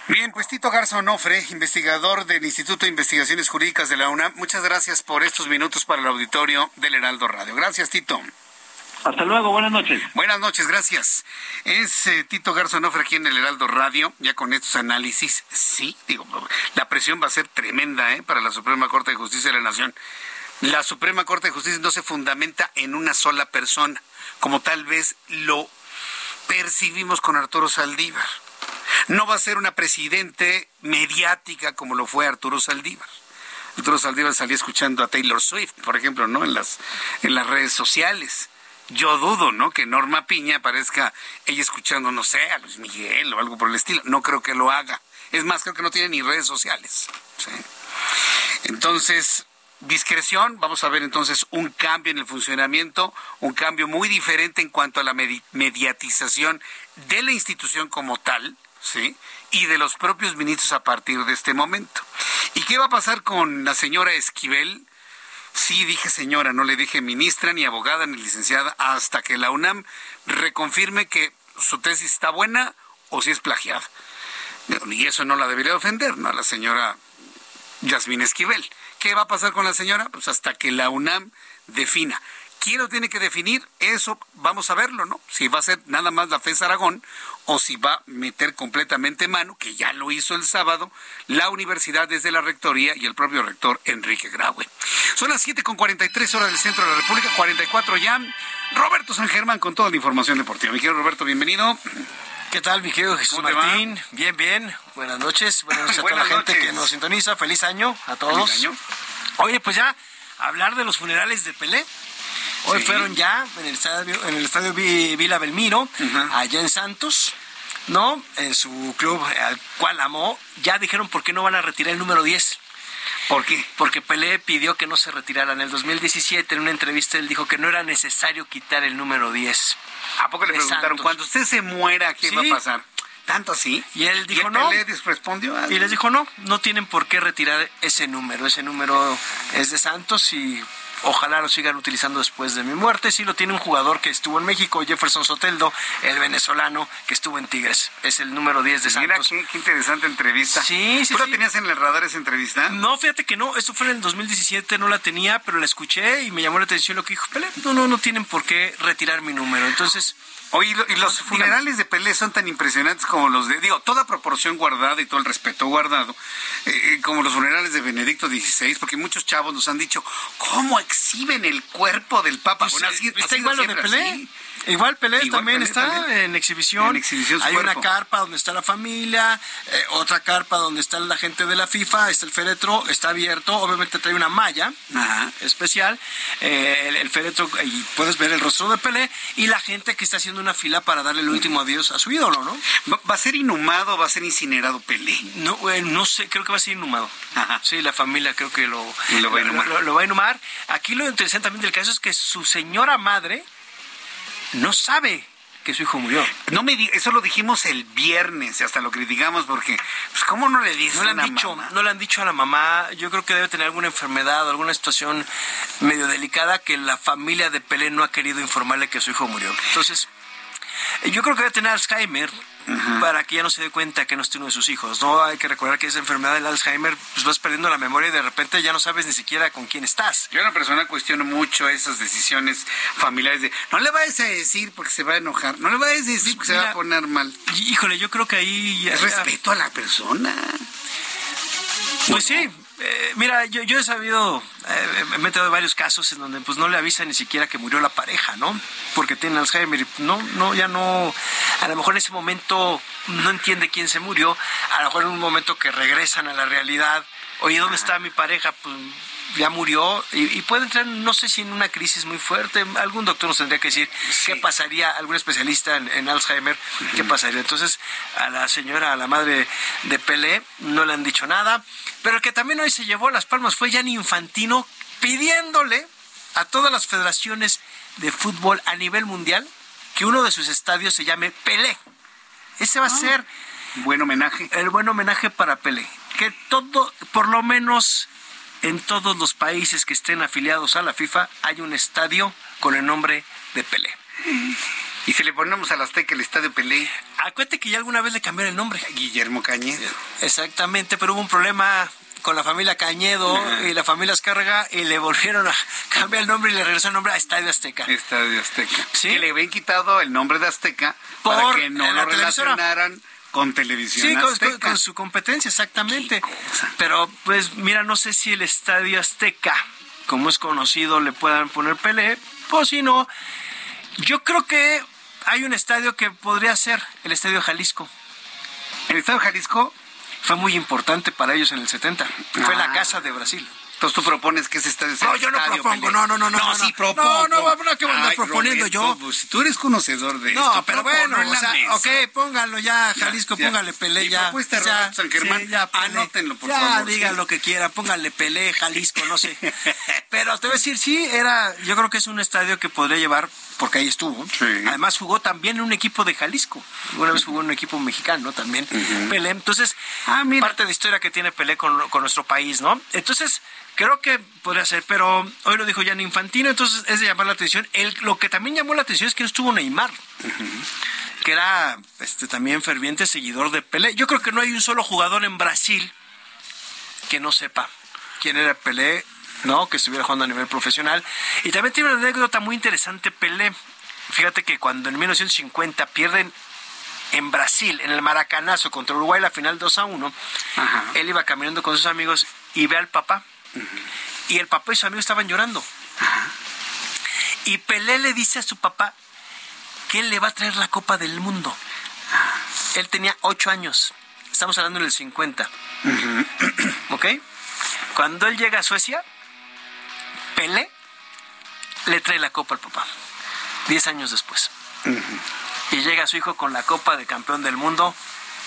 Bien, pues Tito Garza Onofre, investigador del Instituto de Investigaciones Jurídicas de la UNAM, muchas gracias por estos minutos para el auditorio del Heraldo Radio. Gracias, Tito. Hasta luego, buenas noches. Buenas noches, gracias. Es eh, Tito Garza Onofre aquí en el Heraldo Radio, ya con estos análisis. Sí, digo, la presión va a ser tremenda ¿eh? para la Suprema Corte de Justicia de la Nación. La Suprema Corte de Justicia no se fundamenta en una sola persona, como tal vez lo percibimos con Arturo Saldívar. No va a ser una presidente mediática como lo fue Arturo Saldívar. Arturo Saldívar salía escuchando a Taylor Swift, por ejemplo, ¿no? En las, en las redes sociales. Yo dudo, ¿no? Que Norma Piña aparezca ella escuchando, no sé, a Luis Miguel o algo por el estilo. No creo que lo haga. Es más, creo que no tiene ni redes sociales. Entonces, discreción, vamos a ver entonces un cambio en el funcionamiento, un cambio muy diferente en cuanto a la mediatización de la institución como tal, ¿sí? Y de los propios ministros a partir de este momento. ¿Y qué va a pasar con la señora Esquivel? Sí, dije señora, no le dije ministra, ni abogada, ni licenciada, hasta que la UNAM reconfirme que su tesis está buena o si es plagiada. Y eso no la debería ofender, ¿no? A la señora Yasmín Esquivel. ¿Qué va a pasar con la señora? Pues hasta que la UNAM defina. ¿Quién lo tiene que definir? Eso vamos a verlo, ¿no? Si va a ser nada más la FES Aragón o si va a meter completamente mano, que ya lo hizo el sábado, la universidad desde la rectoría y el propio rector Enrique Graue. Son las 7 con 43 horas del centro de la República, 44 ya. Roberto San Germán con toda la información deportiva. Mi querido Roberto, bienvenido. ¿Qué tal, mi querido Jesús Martín? Bien, bien. Buenas noches. Buenas noches a toda la gente que nos sintoniza. Feliz año a todos. Feliz año. Oye, pues ya, hablar de los funerales de Pelé. Hoy fueron ya en el estadio, en el estadio Vila Belmiro, allá en Santos. ¿no? En su club al cual amó, ya dijeron por qué no van a retirar el número 10. ¿Por qué? Porque Pelé pidió que no se retirara. En el 2017, en una entrevista, él dijo que no era necesario quitar el número 10. ¿A poco le preguntaron, cuando usted se muera, qué va a pasar? ¿Tanto así? Y él dijo no. respondió Y les dijo no, no tienen por qué retirar ese número. Ese número es de Santos y ojalá lo sigan utilizando después de mi muerte. Sí lo tiene un jugador que estuvo en México, Jefferson Soteldo, el venezolano que estuvo en Tigres. Es el número 10 de Santos. Mira qué, interesante entrevista. Sí, sí. ¿Tú la tenías en el radar esa entrevista? No, fíjate que no. Eso fue en el 2017, no la tenía, pero la escuché y me llamó la atención lo que dijo Pelé. No, no, no tienen por qué retirar mi número. Entonces... Oye, y los funerales de Pelé son tan impresionantes como los de, digo, toda proporción guardada y todo el respeto guardado, eh, eh, como los funerales de Benedicto XVI, porque muchos chavos nos han dicho, ¿cómo exhiben el cuerpo del Papa? Pues, eh, está igual lo de Pelé. Igual Pelé también está En, exhibición. Hay una carpa donde está la familia, eh, otra carpa donde está la gente de la FIFA, está el féretro, está abierto, obviamente trae una malla especial, eh, el, féretro, y puedes ver el rostro de Pelé, y la gente que está haciendo una fila para darle el último adiós a su ídolo, ¿no? ¿Va a ser inhumado o va a ser incinerado Pelé? No, eh, no sé, creo que va a ser inhumado. Sí, la familia creo que lo, lo, va a inhumar. lo va a inhumar. Aquí lo interesante también del caso es que su señora madre, no sabe que su hijo murió. No me eso lo dijimos el viernes hasta lo criticamos porque pues cómo no le dicen no le han dicho, no le han dicho a la mamá, yo creo que debe tener alguna enfermedad o alguna situación medio delicada que la familia de Pelé no ha querido informarle que su hijo murió. Entonces, yo creo que debe tener Alzheimer para que ya no se dé cuenta que no es uno de sus hijos. No hay que recordar que esa enfermedad del Alzheimer, pues vas perdiendo la memoria y de repente ya no sabes ni siquiera con quién estás. Yo una persona cuestiono mucho esas decisiones familiares de no le vayas a decir porque se va a enojar, no le vayas a decir porque se va a poner mal. Híjole, yo creo que ahí respeto a la persona. Pues sí, eh, mira, yo, yo he sabido, eh, me he metido en varios casos en donde pues no le avisa ni siquiera que murió la pareja, ¿no? Porque tiene Alzheimer y no, no, ya no, a lo mejor en ese momento no entiende quién se murió, a lo mejor en un momento que regresan a la realidad, oye, ¿dónde está mi pareja? Pues ya murió y, puede entrar, no sé si en una crisis muy fuerte. Algún doctor nos tendría que decir qué pasaría, algún especialista en, Alzheimer, qué pasaría. Entonces, a la señora, a la madre de Pelé, no le han dicho nada. Pero el que también hoy se llevó las palmas fue Gianni Infantino pidiéndole a todas las federaciones de fútbol a nivel mundial que uno de sus estadios se llame Pelé. Ese va a ah. ser buen homenaje. El buen homenaje para Pelé. Que todo, por lo menos en todos los países que estén afiliados a la FIFA hay un estadio con el nombre de Pelé. Y si le ponemos al Azteca el estadio Pelé. Acuérdate que ya alguna vez le cambiaron el nombre. Guillermo Cañedo. Exactamente, pero hubo un problema con la familia Cañedo y la familia Escarga y le volvieron a cambiar el nombre y le regresó el nombre a Estadio Azteca. Estadio Azteca. ¿Sí? Que le habían quitado el nombre de Azteca para que no lo relacionaran con televisión. Sí, con, su competencia, exactamente. Pero pues mira, no sé si el Estadio Azteca, como es conocido, le puedan poner Pelé, pues si no, yo creo que hay un estadio que podría ser el Estadio Jalisco. ¿El Estadio Jalisco? Fue muy importante para ellos en el 70. Fue la ah. casa de Brasil. Entonces tú propones que ese estadio No, yo no propongo, no, no, no, no. No, sí propongo. No, no, no, que voy a andar proponiendo yo. Pues, tú eres conocedor de esto. No, pero bueno, o sea, ok, póngalo ya, Jalisco, póngale Pelé ya. propuesta ya, San Germán, anótenlo, por favor. Ya, diga lo que quiera, póngale Pelé, Jalisco, no sé. pero te voy a decir, sí, era, yo creo que es un estadio que podría llevar, porque ahí estuvo. Sí. Además jugó también en un equipo de Jalisco. Una vez jugó en un equipo mexicano también, Pelé. Entonces, ah, parte de historia que tiene Pelé con, con nuestro país, ¿no? Entonces, Creo que podría ser, pero hoy lo dijo Jan Infantino, entonces es de llamar la atención. El, lo que también llamó la atención es que no estuvo Neymar, que era este, también ferviente seguidor de Pelé. Yo creo que no hay un solo jugador en Brasil que no sepa quién era Pelé, ¿no? Que estuviera jugando a nivel profesional. Y también tiene una anécdota muy interesante, Pelé. Fíjate que cuando en 1950 pierden en Brasil, en el Maracanazo contra Uruguay, la final 2 a 1, él iba caminando con sus amigos y ve al papá y el papá y su amigo estaban llorando. Y Pelé le dice a su papá que él le va a traer la Copa del Mundo. Él tenía ocho años. Estamos hablando del 50. ¿Ok? Cuando él llega a Suecia, Pelé le trae la copa al papá. Diez años después. Y llega su hijo con la copa de campeón del mundo.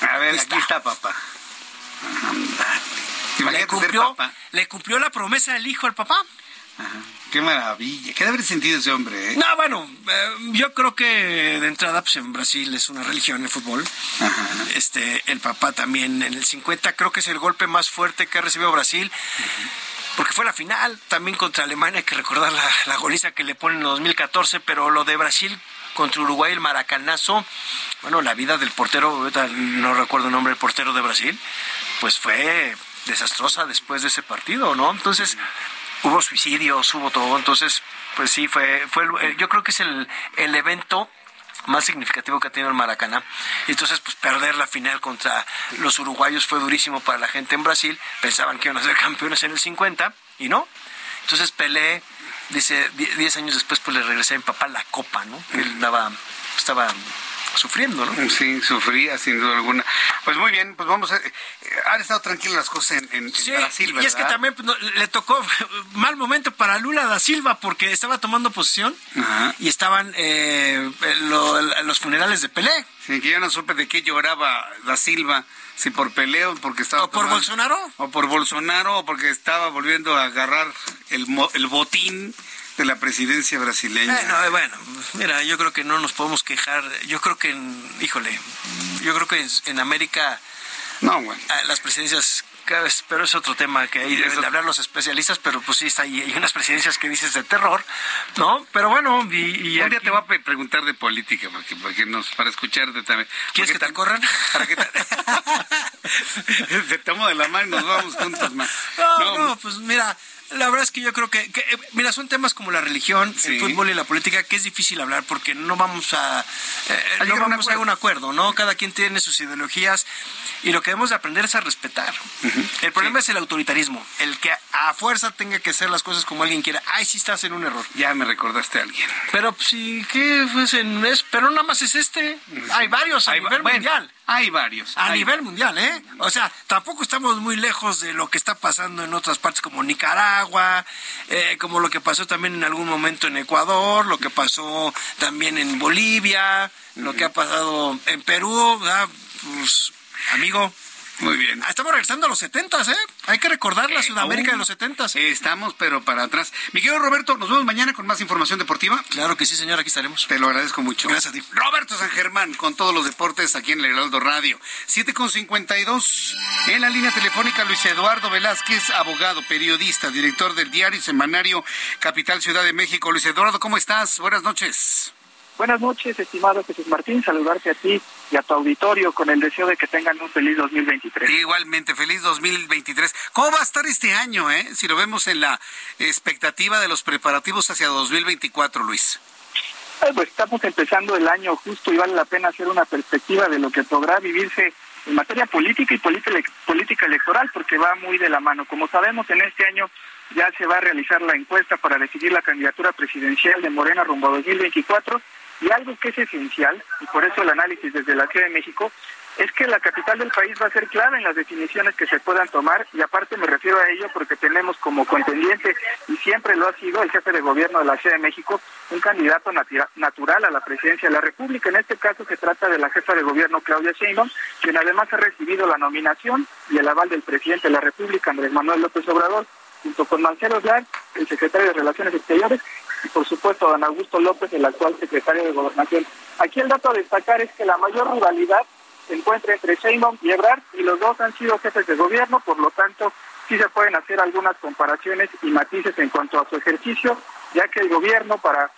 A ver, aquí está papá le cumplió, le cumplió la promesa del hijo al papá. Qué maravilla. ¿Qué debe haber sentido ese hombre? Eh? No, bueno, eh, yo creo que de entrada, pues en Brasil es una religión el fútbol. Este, el papá también en el 50 creo que es el golpe más fuerte que ha recibido Brasil. Porque fue la final también contra Alemania, hay que recordar la, la goliza que le ponen en 2014, pero lo de Brasil contra Uruguay, el maracanazo, bueno, la vida del portero, no recuerdo el nombre del portero de Brasil, pues fue desastrosa después de ese partido, ¿no? Entonces, hubo suicidios, hubo todo, entonces, pues sí, fue, fue yo creo que es el, el evento más significativo que ha tenido el Maracaná. Entonces, pues perder la final contra los uruguayos fue durísimo para la gente en Brasil. Pensaban que iban a ser campeones en el 50 y no. Entonces Pelé, dice, 10 años después, pues le regresé a mi papá la copa, ¿no? Él daba, estaba sufriendo, ¿no? Sí, sufría sin duda alguna. Pues muy bien, pues vamos a... Eh, han estado tranquilas las cosas en, Brasil, ¿verdad? Y es que también pues, le tocó mal momento para Lula da Silva porque estaba tomando posición y estaban eh, los funerales de Pelé. Sí, que yo no supe de qué lloraba da Silva si por Pelé o porque estaba... ¿O por Bolsonaro? O por Bolsonaro o porque estaba volviendo a agarrar el, el botín de la presidencia brasileña. Bueno, bueno, mira, yo creo que no nos podemos quejar. Yo creo que, híjole, yo creo que en América no, bueno. Ah, las presidencias pero es otro tema que ahí deben de hablar los especialistas, pero pues sí, está, hay unas presidencias que dices de terror, ¿no? Pero bueno, y, un día te voy a preguntar de política, porque, nos, para escucharte también. ¿Quieres que te corran? ¿Para que te... te tomo de la mano y nos vamos juntos, más. No, no, pues mira, La verdad es que yo creo que, eh, mira, son temas como la religión, el fútbol y la política que es difícil hablar porque no vamos a, eh, no vamos a un acuerdo, ¿no? Cada quien tiene sus ideologías y lo que debemos de aprender es a respetar. El problema es el autoritarismo, el que a fuerza tenga que hacer las cosas como alguien quiera. Ay, sí estás en un error. Ya me recordaste a alguien. Pero sí, ¿qué? Pues, es, pero nada más es este. Hay varios a nivel mundial. Hay varios. A nivel mundial, ¿eh? O sea, tampoco estamos muy lejos de lo que está pasando en otras partes como Nicaragua, eh, como lo que pasó también en algún momento en Ecuador, lo que pasó también en Bolivia, lo que ha pasado en Perú, ¿verdad? Pues, amigo, muy bien. Ah, estamos regresando a los 70, ¿eh? Hay que recordar la eh, Sudamérica de los 70. estamos, pero para atrás. Mi querido Roberto, nos vemos mañana con más información deportiva. Claro que sí, señor, aquí estaremos. Te lo agradezco mucho. Gracias a ti. Roberto San Germán, con todos los deportes aquí en el Heraldo Radio. 7 con 52. En la línea telefónica, Luis Eduardo Velázquez, abogado, periodista, director del diario semanario Capital Ciudad de México. Luis Eduardo, ¿cómo estás? Buenas noches. Buenas noches, estimado Jesús Martín, saludarte a ti y a tu auditorio con el deseo de que tengan un feliz 2023. Igualmente, feliz 2023. ¿Cómo va a estar este año, eh? Si lo vemos en la expectativa de los preparativos hacia 2024, Luis. Pues estamos empezando el año justo y vale la pena hacer una perspectiva de lo que podrá vivirse en materia política y política electoral, porque va muy de la mano. Como sabemos, en este año ya se va a realizar la encuesta para decidir la candidatura presidencial de Morena rumbo a 2024 y algo que es esencial, y por eso el análisis desde la Ciudad de México, es que la capital del país va a ser clave en las definiciones que se puedan tomar y aparte me refiero a ello porque tenemos como contendiente y siempre lo ha sido el jefe de gobierno de la Ciudad de México un candidato natural a la presidencia de la República. En este caso se trata de la jefa de gobierno Claudia Sheinbaum, quien además ha recibido la nominación y el aval del presidente de la República Andrés Manuel López Obrador junto con Marcelo Blanc, el secretario de Relaciones Exteriores, y por supuesto don Augusto López, el actual secretario de Gobernación. Aquí el dato a destacar es que la mayor rivalidad se encuentra entre Sheinbaum y Ebrard, y los dos han sido jefes de gobierno, por lo tanto sí se pueden hacer algunas comparaciones y matices en cuanto a su ejercicio, ya que el gobierno para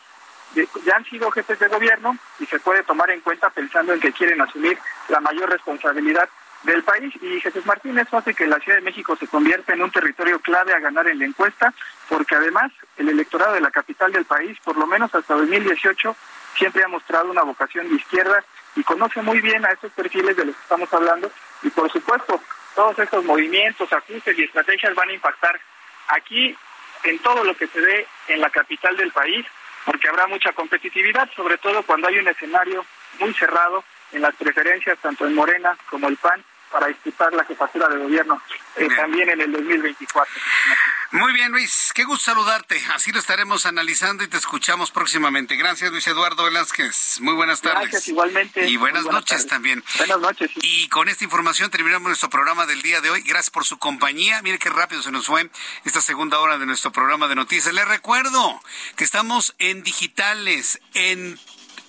ya han sido jefes de gobierno y se puede tomar en cuenta pensando en que quieren asumir la mayor responsabilidad del país. Y Jesús Martínez hace que la Ciudad de México se convierta en un territorio clave a ganar en la encuesta, porque además el electorado de la capital del país, por lo menos hasta 2018, siempre ha mostrado una vocación de izquierda y conoce muy bien a esos perfiles de los que estamos hablando. Y por supuesto todos estos movimientos, ajustes y estrategias van a impactar aquí en todo lo que se ve en la capital del país, porque habrá mucha competitividad, sobre todo cuando hay un escenario muy cerrado en las preferencias tanto en Morena como el PAN para disputar la jefatura de gobierno eh, también en el 2024. Muy bien, Luis. Qué gusto saludarte. Así lo estaremos analizando y te escuchamos próximamente. Gracias, Luis Eduardo Velázquez. Muy buenas tardes. Gracias, igualmente. Y buenas, noches también. Buenas noches. Y con esta información terminamos nuestro programa del día de hoy. Gracias por su compañía. Mire qué rápido se nos fue esta segunda hora de nuestro programa de noticias. Les recuerdo que estamos en digitales, en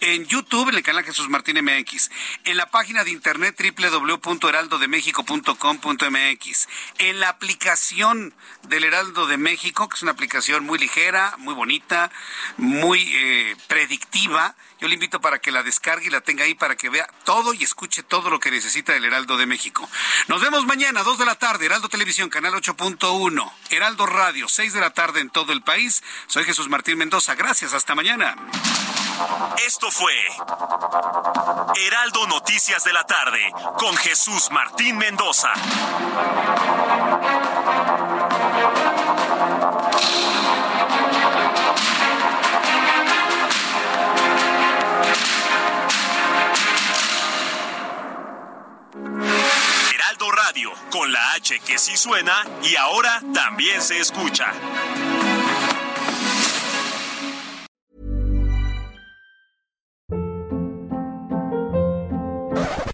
en YouTube, en el canal Jesús Martín MX, en la página de internet www.heraldodemexico.com.mx, en la aplicación del Heraldo de México, que es una aplicación muy ligera, muy bonita, muy eh, predictiva. Yo le invito para que la descargue y la tenga ahí para que vea todo y escuche todo lo que necesita el Heraldo de México. Nos vemos mañana, 2 de la tarde, Heraldo Televisión, canal 8.1, Heraldo Radio, 6 de la tarde en todo el país. Soy Jesús Martín Mendoza. Gracias, hasta mañana. Esto fue Heraldo Noticias de la tarde con Jesús Martín Mendoza. Radio, con la H que sí suena y ahora también se escucha.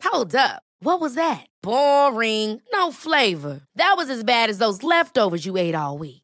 Hold up. What was that? Boring. No flavor. That was as bad as those leftovers you ate all week.